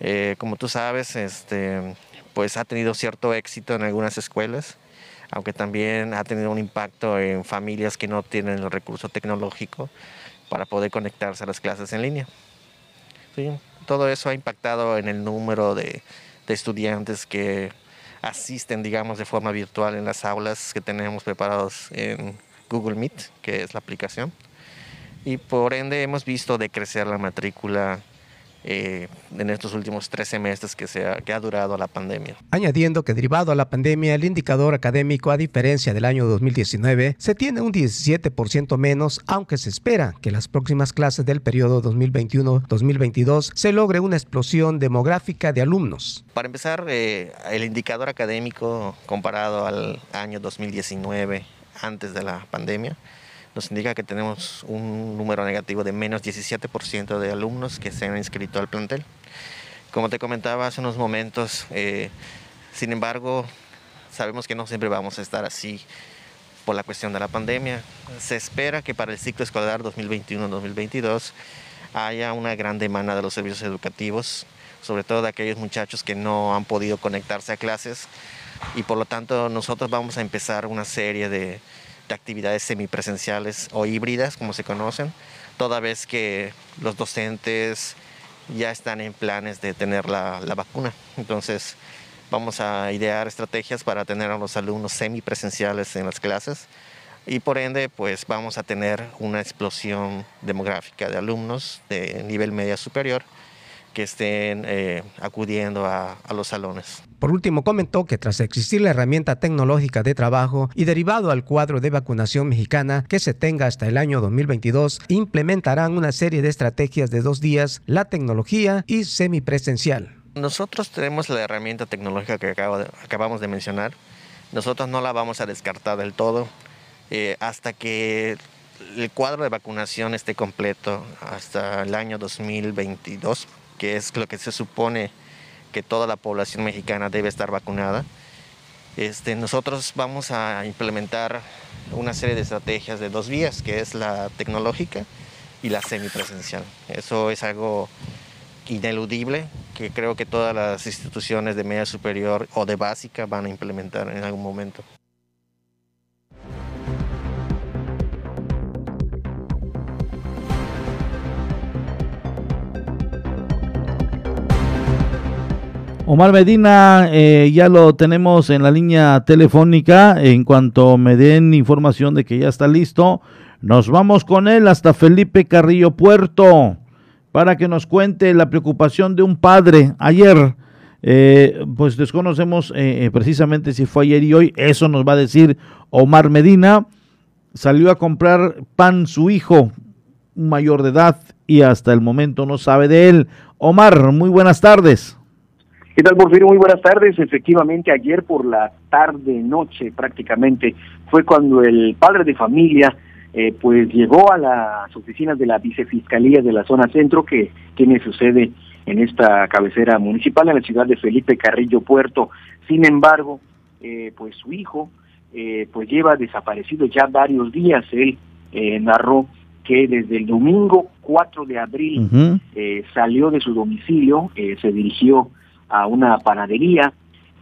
Eh, como tú sabes, este, pues ha tenido cierto éxito en algunas escuelas, aunque también ha tenido un impacto en familias que no tienen el recurso tecnológico para poder conectarse a las clases en línea. todo eso ha impactado en el número de, de estudiantes que asisten, digamos, de forma virtual en las aulas que tenemos preparados en Google Meet, que es la aplicación y por ende hemos visto decrecer la matrícula eh, en estos últimos tres semestres que, se ha, que ha durado la pandemia. Añadiendo que derivado a la pandemia, el indicador académico, a diferencia del año 2019, se tiene un 17% menos, aunque se espera que las próximas clases del periodo 2021-2022 se logre una explosión demográfica de alumnos. Para empezar, eh, el indicador académico comparado al año 2019, antes de la pandemia, nos indica que tenemos un número negativo de menos 17% de alumnos que se han inscrito al plantel. Como te comentaba hace unos momentos, eh, sin embargo, sabemos que no siempre vamos a estar así por la cuestión de la pandemia. Se espera que para el ciclo escolar 2021-2022 haya una gran demanda de los servicios educativos, sobre todo de aquellos muchachos que no han podido conectarse a clases y por lo tanto nosotros vamos a empezar una serie de, de actividades semipresenciales o híbridas, como se conocen, toda vez que los docentes ya están en planes de tener la, la vacuna. Entonces, vamos a idear estrategias para tener a los alumnos semipresenciales en las clases y por ende pues vamos a tener una explosión demográfica de alumnos de nivel media superior que estén eh, acudiendo a, a, los salones. Por último, comentó que tras existir la herramienta tecnológica de trabajo y derivado al cuadro de vacunación mexicana que se tenga hasta el año 2022, implementarán una serie de estrategias de dos días, la tecnología y semipresencial. Nosotros tenemos la herramienta tecnológica que acabo de, acabamos de mencionar. Nosotros no la vamos a descartar del todo eh, hasta que el cuadro de vacunación esté completo hasta el año 2022, que es lo que se supone que toda la población mexicana debe estar vacunada. Este, nosotros vamos a implementar una serie de estrategias de dos vías, que es la tecnológica y la semipresencial. Eso es algo ineludible que creo que todas las instituciones de media superior o de básica van a implementar en algún momento. Omar Medina, eh, ya lo tenemos en la línea telefónica. En cuanto me den información de que ya está listo, nos vamos con él hasta Felipe Carrillo Puerto para que nos cuente la preocupación de un padre. Ayer, eh, pues desconocemos eh, precisamente si fue ayer y hoy, eso nos va a decir Omar Medina. Salió a comprar pan su hijo, mayor de edad, y hasta el momento no sabe de él. Omar, muy buenas tardes. ¿Qué tal, Porfirio? Muy buenas tardes. Efectivamente, ayer por la tarde, noche prácticamente, fue cuando el padre de familia eh, pues llegó a las oficinas de la vicefiscalía de la zona centro que tiene su sede en esta cabecera municipal en la ciudad de Felipe Carrillo Puerto. Sin embargo, eh, pues su hijo eh, pues lleva desaparecido ya varios días. Él narró que desde el domingo 4 de abril salió de su domicilio, se dirigió a una panadería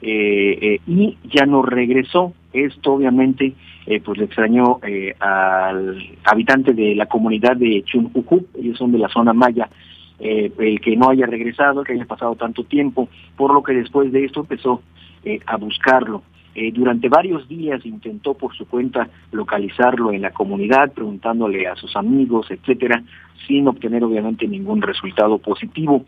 eh, eh, y ya no regresó. Esto obviamente eh, pues le extrañó al habitante de la comunidad de Chunjuju, ellos son de la zona maya, el que no haya regresado, que haya pasado tanto tiempo, por lo que después de esto empezó a buscarlo. durante varios días intentó por su cuenta localizarlo en la comunidad, preguntándole a sus amigos, etcétera, sin obtener obviamente ningún resultado positivo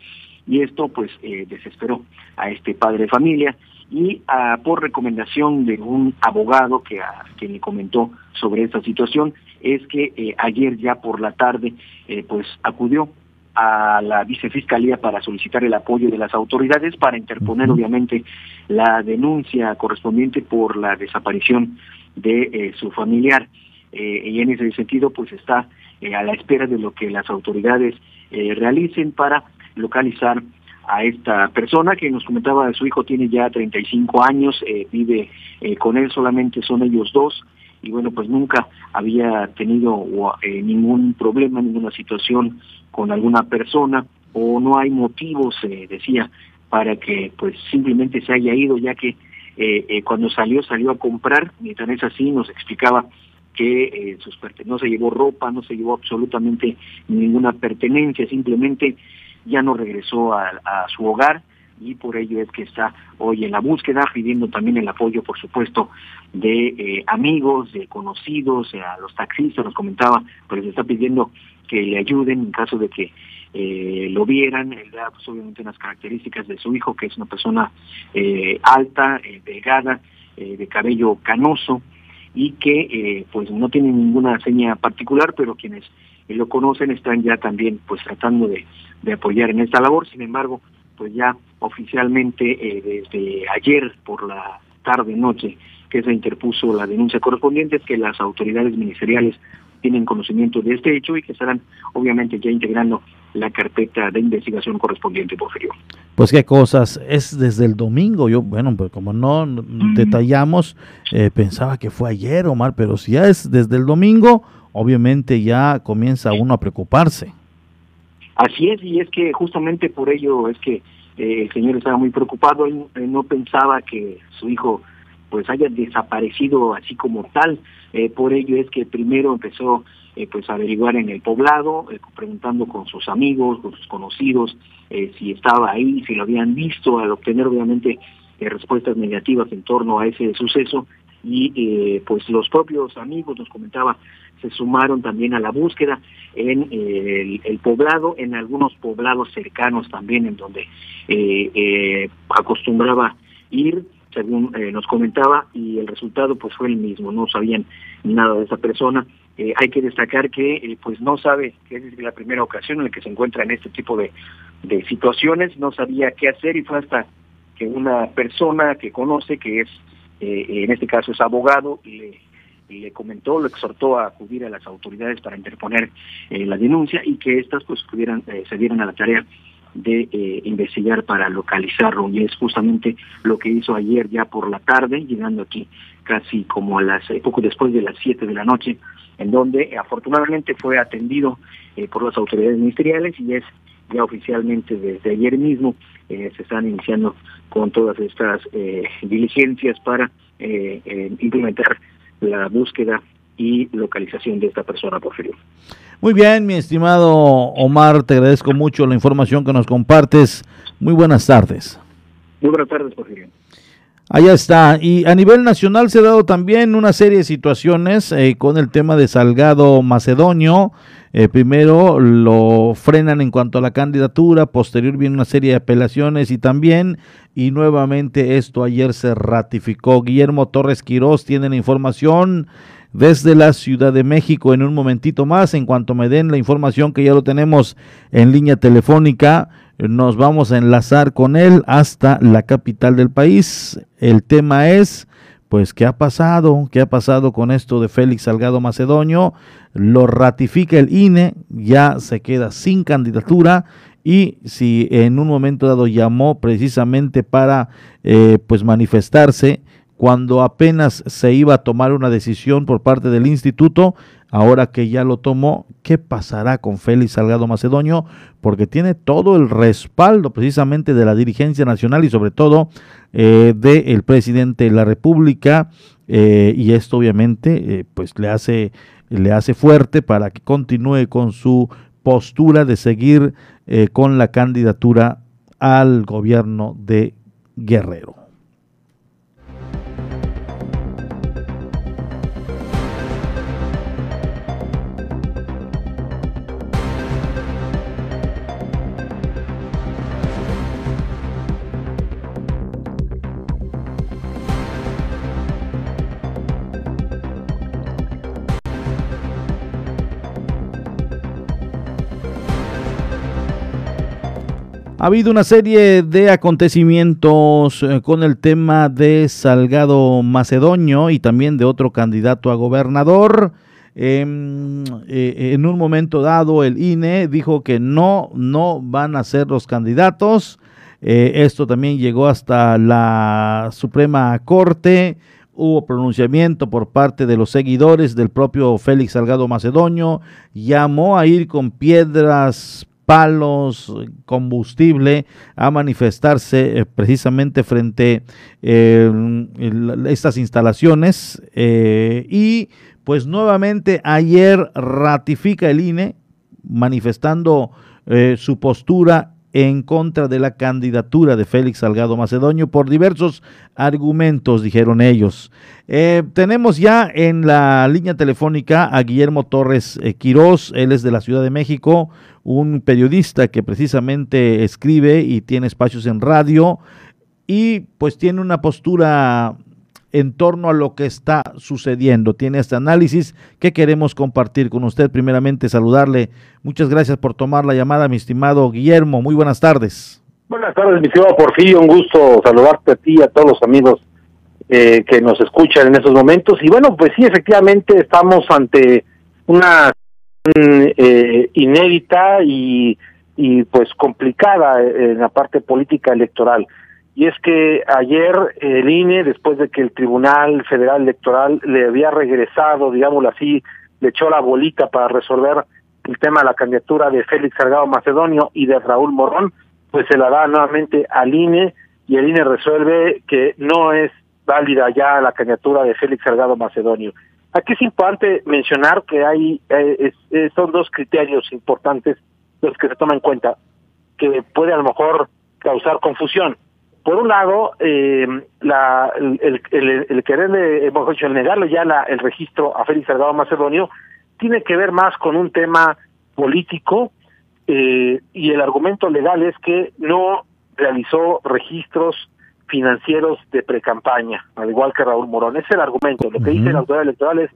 y esto pues eh, desesperó a este padre de familia y ah, por recomendación de un abogado que, a, quien le comentó sobre esta situación es que eh, ayer ya por la tarde eh, pues acudió a la vicefiscalía para solicitar el apoyo de las autoridades para interponer obviamente la denuncia correspondiente por la desaparición de su familiar. Y en ese sentido pues está a la espera de lo que las autoridades realicen para localizar a esta persona que nos comentaba su hijo tiene ya 35 años, eh, vive eh, con él, solamente son ellos dos y bueno, pues nunca había tenido eh, ningún problema, ninguna situación con alguna persona o no hay motivos, decía, para que pues simplemente se haya ido, ya que cuando salió, salió a comprar, mientras es así, nos explicaba que sus no se llevó ropa, no se llevó absolutamente ninguna pertenencia, simplemente ya no regresó a, su hogar y por ello es que está hoy en la búsqueda, pidiendo también el apoyo, por supuesto, de eh, amigos, de conocidos, a los taxistas, nos comentaba, pues está pidiendo que le ayuden en caso de que eh, lo vieran, él da pues, obviamente unas características de su hijo, que es una persona eh, alta, delgada, de cabello canoso, y que pues no tiene ninguna seña particular, pero quienes lo conocen están ya también pues tratando de de apoyar en esta labor. Sin embargo, pues ya oficialmente eh, desde ayer por la tarde noche que se interpuso la denuncia correspondiente es que las autoridades ministeriales tienen conocimiento de este hecho y que estarán obviamente ya integrando la carpeta de investigación correspondiente, Porfirio. Pues qué cosas, es desde el domingo, yo, bueno, pues como no detallamos, eh, pensaba que fue ayer, Omar, pero si ya es desde el domingo, obviamente ya comienza uno a preocuparse. Así es, y es que justamente por ello es que eh, el señor estaba muy preocupado, él, no pensaba que su hijo pues haya desaparecido así como tal, eh, por ello es que primero empezó eh, pues averiguar en el poblado, eh, preguntando con sus amigos, con sus conocidos, eh, si estaba ahí, si lo habían visto, al obtener obviamente respuestas negativas en torno a ese suceso. Y pues los propios amigos nos comentaba se sumaron también a la búsqueda en el, poblado, en algunos poblados cercanos también en donde acostumbraba ir, según nos comentaba, y el resultado pues fue el mismo, no sabían nada de esa persona, eh, hay que destacar que eh, pues no sabe que es la primera ocasión en la que se encuentra en este tipo de, situaciones, no sabía qué hacer y fue hasta que una persona que conoce, que es, eh, en este caso es abogado, le, le comentó, lo exhortó a acudir a las autoridades para interponer la denuncia y que éstas pues pudieran, se dieran a la tarea de investigar para localizarlo. Y es justamente lo que hizo ayer ya por la tarde, llegando aquí casi como a las poco después de las 7 de la noche en donde afortunadamente fue atendido eh, por las autoridades ministeriales y es ya oficialmente desde ayer mismo eh, se están iniciando con todas estas eh, diligencias para implementar la búsqueda y localización de esta persona, Porfirio. Muy bien, mi estimado Omar, te agradezco mucho la información que nos compartes. Muy buenas tardes. Muy buenas tardes, Porfirio. Allá está. Y a nivel nacional se ha dado también una serie de situaciones eh, con el tema de Salgado Macedonio. Eh, primero lo frenan en cuanto a la candidatura, posterior viene una serie de apelaciones y también, y nuevamente esto ayer se ratificó. Guillermo Torres Quirós tiene la información desde la Ciudad de México en un momentito más, en cuanto me den la información que ya lo tenemos en línea telefónica nos vamos a enlazar con él hasta la capital del país. El tema es, pues, ¿qué ha pasado? ¿Qué ha pasado con esto de Félix Salgado Macedonio? Lo ratifica el INE, ya se queda sin candidatura y si en un momento dado llamó precisamente para, eh, pues, manifestarse, cuando apenas se iba a tomar una decisión por parte del instituto, ahora que ya lo tomó, ¿qué pasará con Félix Salgado Macedonio? Porque tiene todo el respaldo precisamente de la dirigencia nacional y sobre todo eh, del presidente de la República eh, y esto obviamente eh, pues le hace, le hace fuerte para que continúe con su postura de seguir con la candidatura al gobierno de Guerrero. Ha habido una serie de acontecimientos eh, con el tema de Salgado Macedonio y también de otro candidato a gobernador. Em, eh, en un momento dado el INE dijo que no, no van a ser los candidatos. Eh, esto también llegó hasta la Suprema Corte. Hubo pronunciamiento por parte de los seguidores del propio Félix Salgado Macedonio. Llamó a ir con piedras palos, combustible, a manifestarse eh, precisamente frente a eh, estas instalaciones eh, y pues nuevamente ayer ratifica el INE manifestando su postura en contra de la candidatura de Félix Salgado Macedonio por diversos argumentos, dijeron ellos. tenemos ya en la línea telefónica a Guillermo Torres Quirós, él es de la Ciudad de México, un periodista que precisamente escribe y tiene espacios en radio y pues tiene una postura en torno a lo que está sucediendo. Tiene este análisis que queremos compartir con usted. Primeramente, saludarle. Muchas gracias por tomar la llamada, mi estimado Guillermo. Muy buenas tardes. Buenas tardes, mi estimado Porfirio. Un gusto saludarte a ti y a todos los amigos eh, que nos escuchan en estos momentos. Y bueno, pues sí, efectivamente estamos ante una eh, inédita y, y pues complicada en la parte política electoral. Y es que ayer el INE, después de que el Tribunal Federal Electoral le había regresado, digámoslo así, le echó la bolita para resolver el tema de la candidatura de Félix Salgado Macedonio y de Raúl Morón, pues se la da nuevamente al INE y el INE resuelve que no es válida ya la candidatura de Félix Salgado Macedonio. Aquí es importante mencionar que hay eh, son dos criterios importantes los que se toman en cuenta, que puede a lo mejor causar confusión. Por un lado, eh, la, el, el, el, quererle, el negarle ya la, el registro a Félix Salgado Macedonio tiene que ver más con un tema político eh, y el argumento legal es que no realizó registros financieros de precampaña, al igual que Raúl Morón. Ese es el argumento. Lo que dice la autoridad electoral es,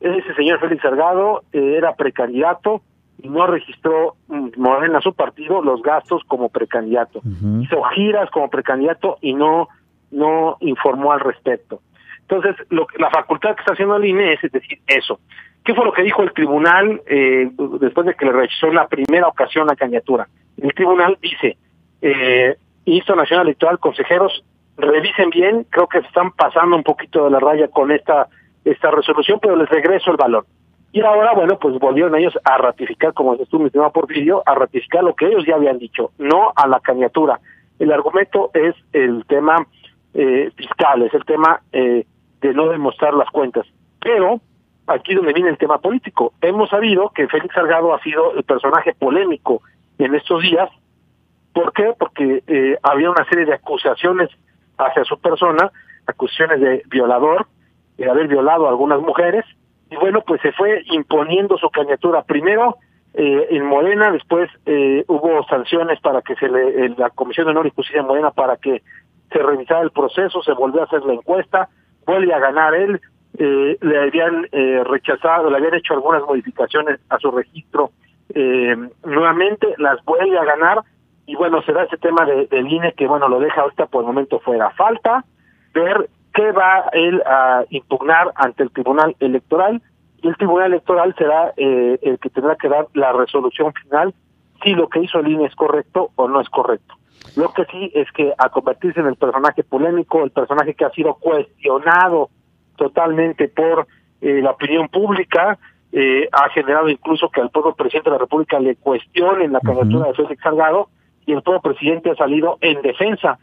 ese señor Félix Salgado eh, era precandidato, y no registró mm, Morena su partido los gastos como precandidato. Hizo giras como precandidato y no no informó al respecto. Entonces, lo, la facultad que está haciendo el INE es, decir eso. ¿Qué fue lo que dijo el tribunal eh, después de que le rechazó la primera ocasión la candidatura? El tribunal dice, eh, Instituto Nacional Electoral, consejeros, revisen bien, creo que se están pasando un poquito de la raya con esta, esta resolución, pero les regreso el valor. Y ahora, bueno, pues volvieron ellos a ratificar, como dices tú, mi estimado Porfirio, a ratificar lo que ellos ya habían dicho, no a la candidatura. El argumento es el tema eh, fiscal, es el tema eh, de no demostrar las cuentas. Pero aquí donde viene el tema político. Hemos sabido que Félix Salgado ha sido el personaje polémico en estos días. ¿Por qué? Porque eh, había una serie de acusaciones hacia su persona, acusaciones de violador, de haber violado a algunas mujeres, y bueno, pues se fue imponiendo su candidatura. Primero eh, en Morena, después eh, hubo sanciones para que se le, la Comisión de Honor y Justicia en Morena para que se revisara el proceso, se volvió a hacer la encuesta, vuelve a ganar él, eh, le habían eh, rechazado, le habían hecho algunas modificaciones a su registro eh, nuevamente, las vuelve a ganar y bueno, será ese tema de, del INE que bueno, lo deja ahorita por el momento fuera. Falta ver qué va él a impugnar ante el Tribunal Electoral y el Tribunal Electoral será eh, el que tendrá que dar la resolución final si lo que hizo el INE es correcto o no es correcto. Lo que sí es que a convertirse en el personaje polémico, el personaje que ha sido cuestionado totalmente por eh, la opinión pública, eh, ha generado incluso que al propio presidente de la República le cuestionen la candidatura de Félix Salgado y el propio presidente ha salido en defensa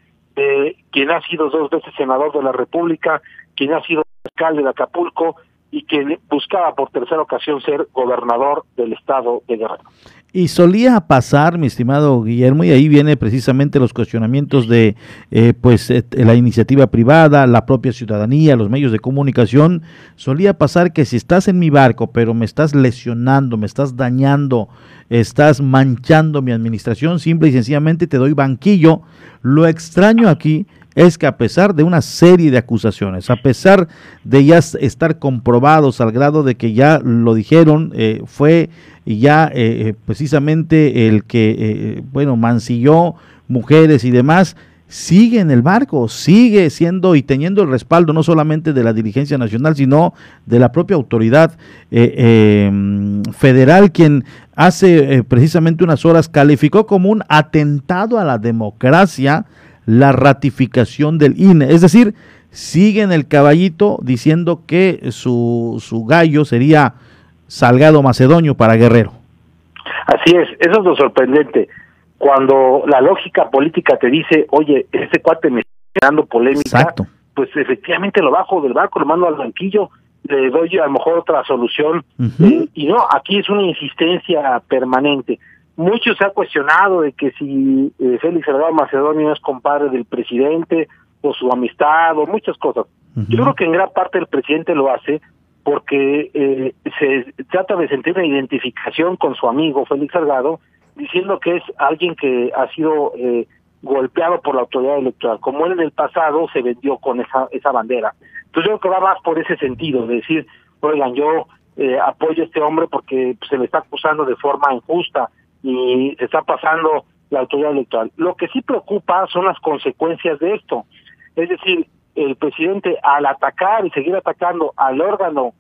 quien ha sido dos veces senador de la República, quien ha sido alcalde de Acapulco y quien buscaba por tercera ocasión ser gobernador del estado de Guerrero. Y solía pasar, mi estimado Guillermo, y ahí viene precisamente los cuestionamientos de eh, pues eh, la iniciativa privada, la propia ciudadanía, los medios de comunicación. Solía pasar que si estás en mi barco, pero me estás lesionando, me estás dañando, estás manchando mi administración, simple y sencillamente te doy banquillo. Lo extraño aquí es que a pesar de una serie de acusaciones, a pesar de ya estar comprobados al grado de que ya lo dijeron, eh, fue ya eh, eh, precisamente el que, bueno, mancilló mujeres y demás, sigue en el barco, sigue siendo y teniendo el respaldo no solamente de la dirigencia nacional, sino de la propia autoridad em, federal, quien hace precisamente unas horas calificó como un atentado a la democracia la ratificación del INE. Es decir, sigue en el caballito diciendo que su, su gallo sería Salgado Macedonio para Guerrero. Así es, eso es lo sorprendente. Cuando la lógica política te dice, oye, este cuate me está dando polémica, pues efectivamente lo bajo del barco, lo mando al banquillo, le doy a lo mejor otra solución. Eh, y no, aquí es una insistencia permanente. Mucho se ha cuestionado de que si eh, Félix Salgado Macedonio es compadre del presidente o su amistad o muchas cosas. Yo creo que en gran parte el presidente lo hace porque eh, se trata de sentir una identificación con su amigo Félix Salgado, diciendo que es alguien que ha sido eh, golpeado por la autoridad electoral, como él en el pasado se vendió con esa, esa bandera. Entonces yo creo que va más por ese sentido, de decir, oigan, yo eh, apoyo a este hombre porque se le está acusando de forma injusta, y está pasando la autoridad electoral. Lo que sí preocupa son las consecuencias de esto. Es decir, el presidente al atacar y seguir atacando al órgano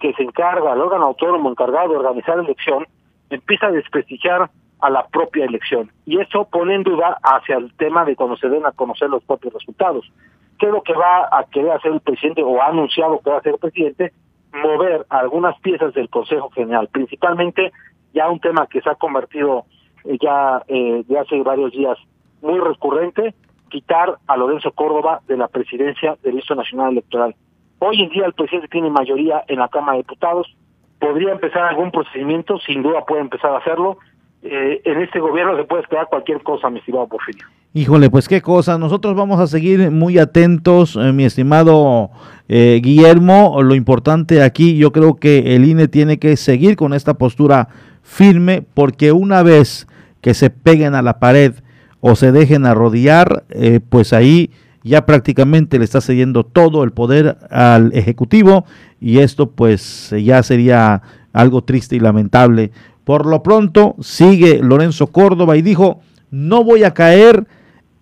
que se encarga, al órgano autónomo encargado de organizar elección, empieza a desprestigiar a la propia elección. Y eso pone en duda hacia el tema de cuando se den a conocer los propios resultados. ¿Qué es lo que va a querer hacer el presidente o ha anunciado que va a hacer el presidente? Mover algunas piezas del Consejo General, principalmente ya un tema que se ha convertido eh, ya eh, de hace varios días muy recurrente, quitar a Lorenzo Córdoba de la presidencia del Instituto Nacional Electoral. Hoy en día el presidente tiene mayoría en la Cámara de Diputados, podría empezar algún procedimiento, sin duda puede empezar a hacerlo. Eh, en este gobierno se puede esperar cualquier cosa, mi estimado Porfirio. Híjole, pues qué cosa. Nosotros vamos a seguir muy atentos, eh, mi estimado eh, Guillermo. Lo importante aquí, yo creo que el INE tiene que seguir con esta postura firme, porque una vez que se peguen a la pared o se dejen arrodillar, pues ahí ya prácticamente le está cediendo todo el poder al Ejecutivo y esto pues ya sería algo triste y lamentable. Por lo pronto sigue Lorenzo Córdoba y dijo, no voy a caer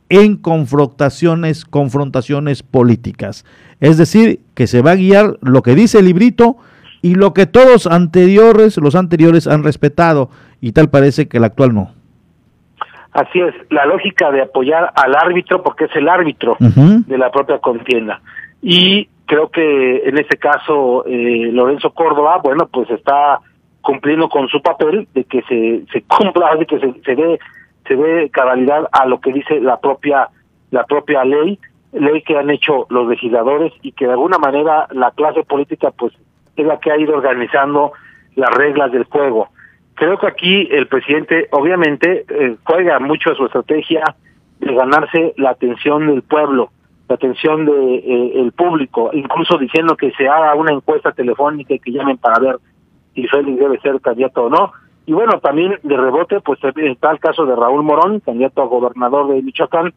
en confrontaciones, confrontaciones políticas. Es decir, que se va a guiar lo que dice el librito y lo que todos anteriores, los anteriores han respetado y tal parece que el actual no. Así es, la lógica de apoyar al árbitro porque es el árbitro de la propia contienda. Y creo que en este caso eh, Lorenzo Córdoba, bueno, pues está cumpliendo con su papel de que se, se cumpla, de que se, se dé se dé cabalidad a lo que dice la propia la propia ley, ley que han hecho los legisladores y que de alguna manera la clase política pues es la que ha ido organizando las reglas del juego creo que aquí el presidente obviamente eh, juega mucho su estrategia de ganarse la atención del pueblo, la atención del de, eh, público, incluso diciendo que se haga una encuesta telefónica y que llamen para ver si Félix debe ser candidato o no. Y bueno, también de rebote, pues está el caso de Raúl Morón, candidato a gobernador de Michoacán,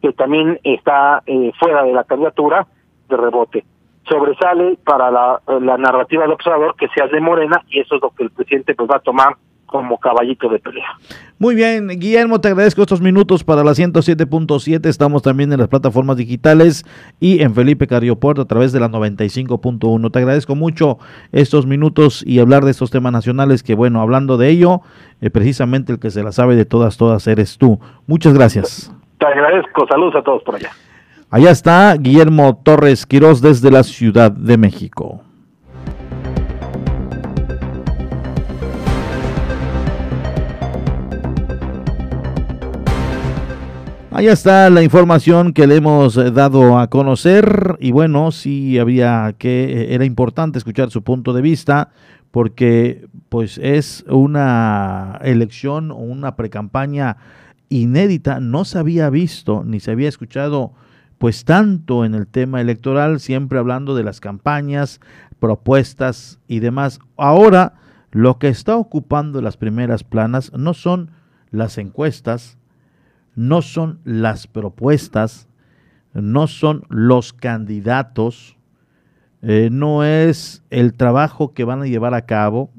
que también está eh, fuera de la candidatura de rebote sobresale para la, la narrativa del observador que sea de Morena y eso es lo que el presidente pues va a tomar como caballito de pelea. Muy bien, Guillermo, te agradezco estos minutos para la 107.7. Estamos también en las plataformas digitales y en Felipe Cariopuerto a través de la 95.1. Te agradezco mucho estos minutos y hablar de estos temas nacionales que, bueno, hablando de ello, eh, precisamente el que se la sabe de todas, todas eres tú. Muchas gracias. Te agradezco. Saludos a todos por allá. Allá está Guillermo Torres Quirós desde la Ciudad de México. Allá está la información que le hemos eh, dado a conocer y bueno, sí había que eh, era importante escuchar su punto de vista porque pues es una elección o una precampaña inédita, no se había visto ni se había escuchado pues tanto en el tema electoral, siempre hablando de las campañas, propuestas y demás. Ahora lo que está ocupando las primeras planas no son las encuestas, no son las propuestas, no son los candidatos, eh, no es el trabajo que van a llevar a cabo,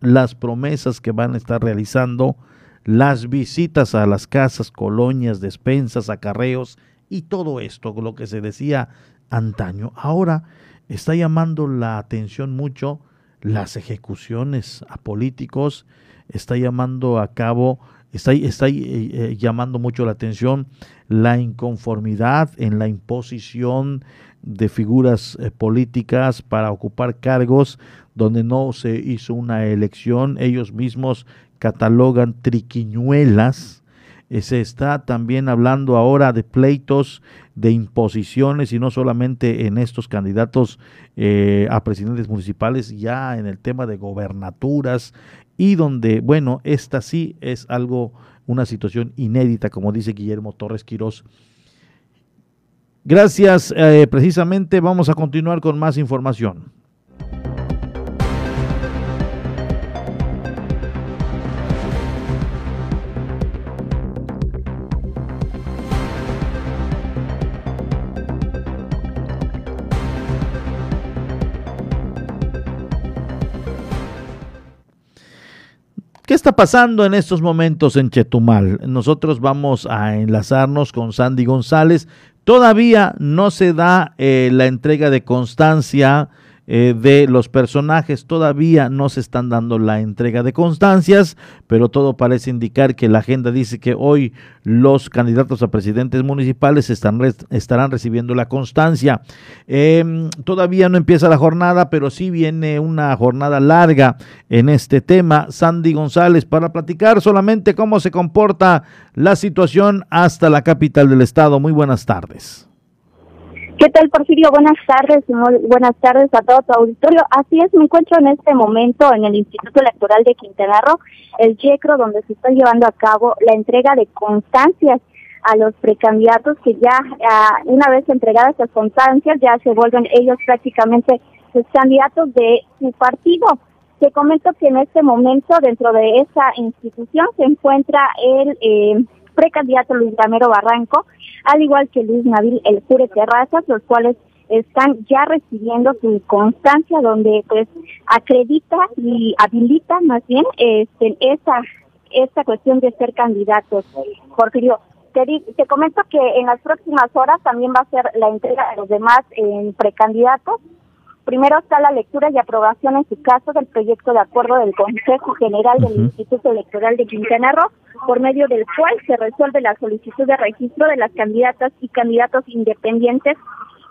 las promesas que van a estar realizando, las visitas a las casas, colonias, despensas, acarreos y todo esto, lo que se decía antaño. Ahora está llamando la atención mucho las ejecuciones a políticos, está llamando a cabo, está, está eh, eh, llamando mucho la atención la inconformidad en la imposición de figuras eh, políticas para ocupar cargos donde no se hizo una elección, ellos mismos catalogan triquiñuelas se está también hablando ahora de pleitos, de imposiciones y no solamente en estos candidatos eh, a presidentes municipales, ya en el tema de gobernaturas y donde, bueno, esta sí es algo, una situación inédita, como dice Guillermo Torres Quirós. Gracias, eh, precisamente vamos a continuar con más información. Está pasando en estos momentos en Chetumal? Nosotros vamos a enlazarnos con Sandy González. Todavía no se da eh, la entrega de constancia eh, de los personajes. Todavía no se están dando la entrega de constancias, pero todo parece indicar que la agenda dice que hoy los candidatos a presidentes municipales están, estarán recibiendo la constancia. Em, todavía no empieza la jornada, pero sí viene una jornada larga en este tema. Sandy González, para platicar solamente cómo se comporta la situación hasta la capital del estado. Muy buenas tardes. ¿Qué ¿Qué tal, Porfirio? Buenas tardes, buenas tardes a todo tu auditorio. Así es, me encuentro en este momento en el Instituto Electoral de Quintana Roo, el YECRO, donde se está llevando a cabo la entrega de constancias a los precandidatos que ya, ah, una vez entregadas las constancias, ya se vuelven ellos prácticamente los candidatos de su partido. Te comento que en este momento dentro de esa institución se encuentra el eh, precandidato Luis Ramero Barranco, al igual que Luis Nabil El Cure Terrazas, los cuales están ya recibiendo su constancia donde pues acredita y habilita más bien este, esa, esta cuestión de ser candidatos. Porfirio, te, te comento que en las próximas horas también va a ser la entrega de los demás eh, precandidatos Primero está la lectura y aprobación en su caso del proyecto de acuerdo del Consejo General del Instituto Electoral de Quintana Roo, por medio del cual se resuelve la solicitud de registro de las candidatas y candidatos independientes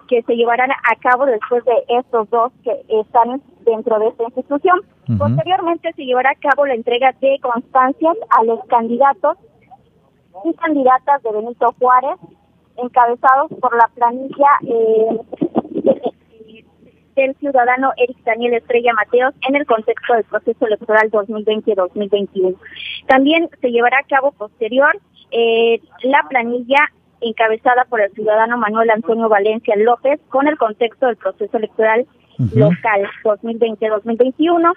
que se llevarán a cabo después de estos dos que están dentro de esta institución. Posteriormente se llevará a cabo la entrega de constancias a los candidatos y candidatas de Benito Juárez, encabezados por la planilla eh, del ciudadano Eric Daniel Estrella Mateos en el contexto del proceso electoral 2020-2021. También se llevará a cabo posterior eh, la planilla encabezada por el ciudadano Manuel Antonio Valencia López con el contexto del proceso electoral local 2020-2021.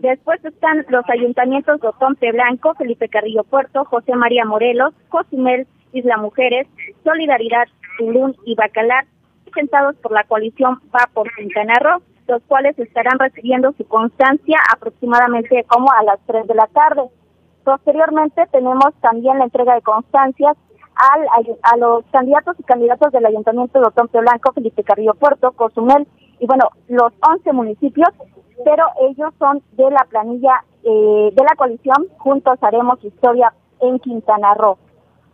Después están los ayuntamientos de Otompe Blanco, Felipe Carrillo Puerto, José María Morelos, Cozumel, Isla Mujeres, Solidaridad, Tulum y Bacalar, presentados por la coalición Va por Quintana Roo, los cuales estarán recibiendo su constancia aproximadamente como a las 3 de la tarde. Posteriormente tenemos también la entrega de constancias al, a los candidatos y candidatos del Ayuntamiento de Otompe Blanco, Felipe Carrillo Puerto, Cozumel y bueno, los 11 municipios, pero ellos son de la planilla eh, de la coalición Juntos Haremos Historia en Quintana Roo.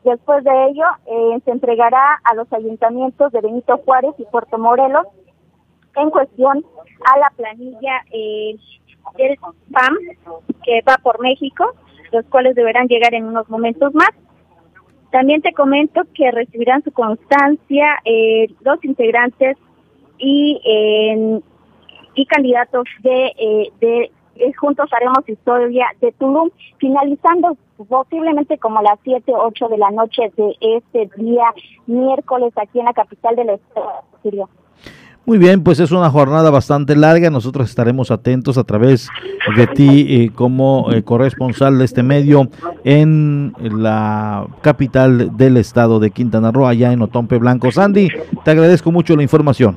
Después de ello, eh, se entregará a los ayuntamientos de Benito Juárez y Puerto Morelos en cuestión a la planilla eh, del PAM que va por México, los cuales deberán llegar en unos momentos más. También te comento que recibirán su constancia eh, los integrantes y, y candidatos de, de Juntos Haremos Historia de Tulum, finalizando posiblemente como las 7, 8 de la noche de este día miércoles aquí en la capital del estado Sirio. Muy bien, pues es una jornada bastante larga. Nosotros estaremos atentos a través de ti eh, como eh, corresponsal de este medio en la capital del estado de Quintana Roo, allá en Otompe Blanco. Sandy, te agradezco mucho la información.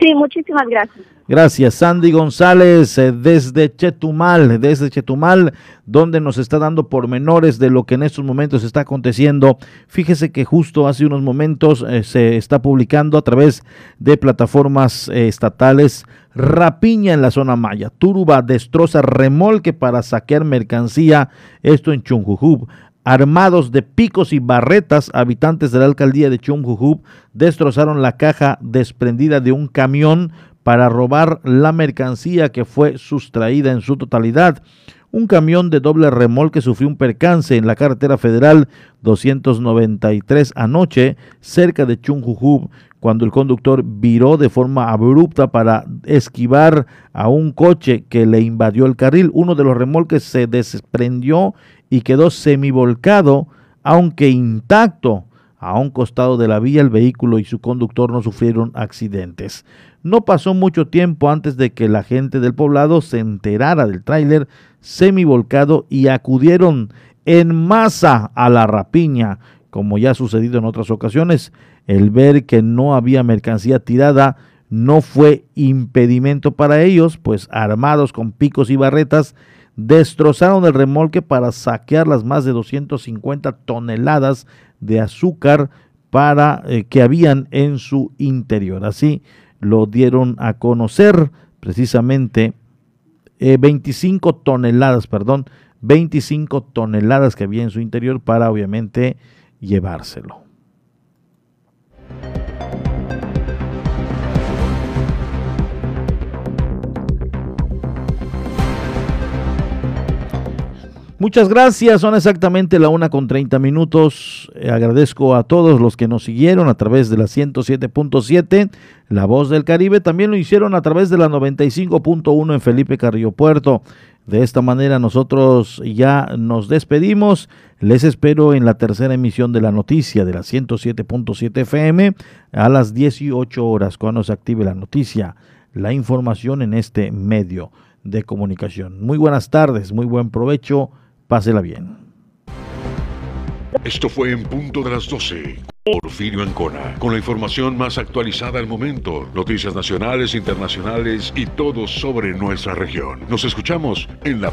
Sí, muchísimas gracias. Gracias, Sandy González, eh, desde Chetumal, desde Chetumal, donde nos está dando pormenores de lo que en estos momentos está aconteciendo. Fíjese que justo hace unos momentos eh, se está publicando a través de plataformas eh, estatales rapiña en la zona maya. Turuba destroza remolque para saquear mercancía, esto en Chunjujub. Armados de picos y barretas, habitantes de la alcaldía de Chunjujub destrozaron la caja desprendida de un camión para robar la mercancía que fue sustraída en su totalidad. Un camión de doble remolque sufrió un percance en la carretera federal 293 anoche, cerca de Chunjujub, cuando el conductor viró de forma abrupta para esquivar a un coche que le invadió el carril. Uno de los remolques se desprendió y quedó semivolcado, aunque intacto. A un costado de la vía, el vehículo y su conductor no sufrieron accidentes. No pasó mucho tiempo antes de que la gente del poblado se enterara del tráiler semivolcado y acudieron en masa a la rapiña, como ya ha sucedido en otras ocasiones. El ver que no había mercancía tirada no fue impedimento para ellos, pues armados con picos y barretas, destrozaron el remolque para saquear las más de 250 toneladas de azúcar eh, que habían en su interior. Así lo dieron a conocer precisamente 25 eh, toneladas, perdón, 25 toneladas que había en su interior para obviamente llevárselo. Muchas gracias, son exactamente la una con 30 minutos. Eh, agradezco a todos los que nos siguieron a través de la 107.7, La Voz del Caribe. También lo hicieron a través de la 95.1 en Felipe Carrillo Puerto. De esta manera nosotros ya nos despedimos. Les espero en la tercera emisión de la noticia de la 107.7 FM a las 18 horas cuando se active la noticia, la información en este medio de comunicación. Muy buenas tardes, muy buen provecho Pásela bien. Esto fue en punto de las 12. Porfirio Ancona, con la información más actualizada al momento, noticias nacionales, internacionales y todo sobre nuestra región. Nos escuchamos en la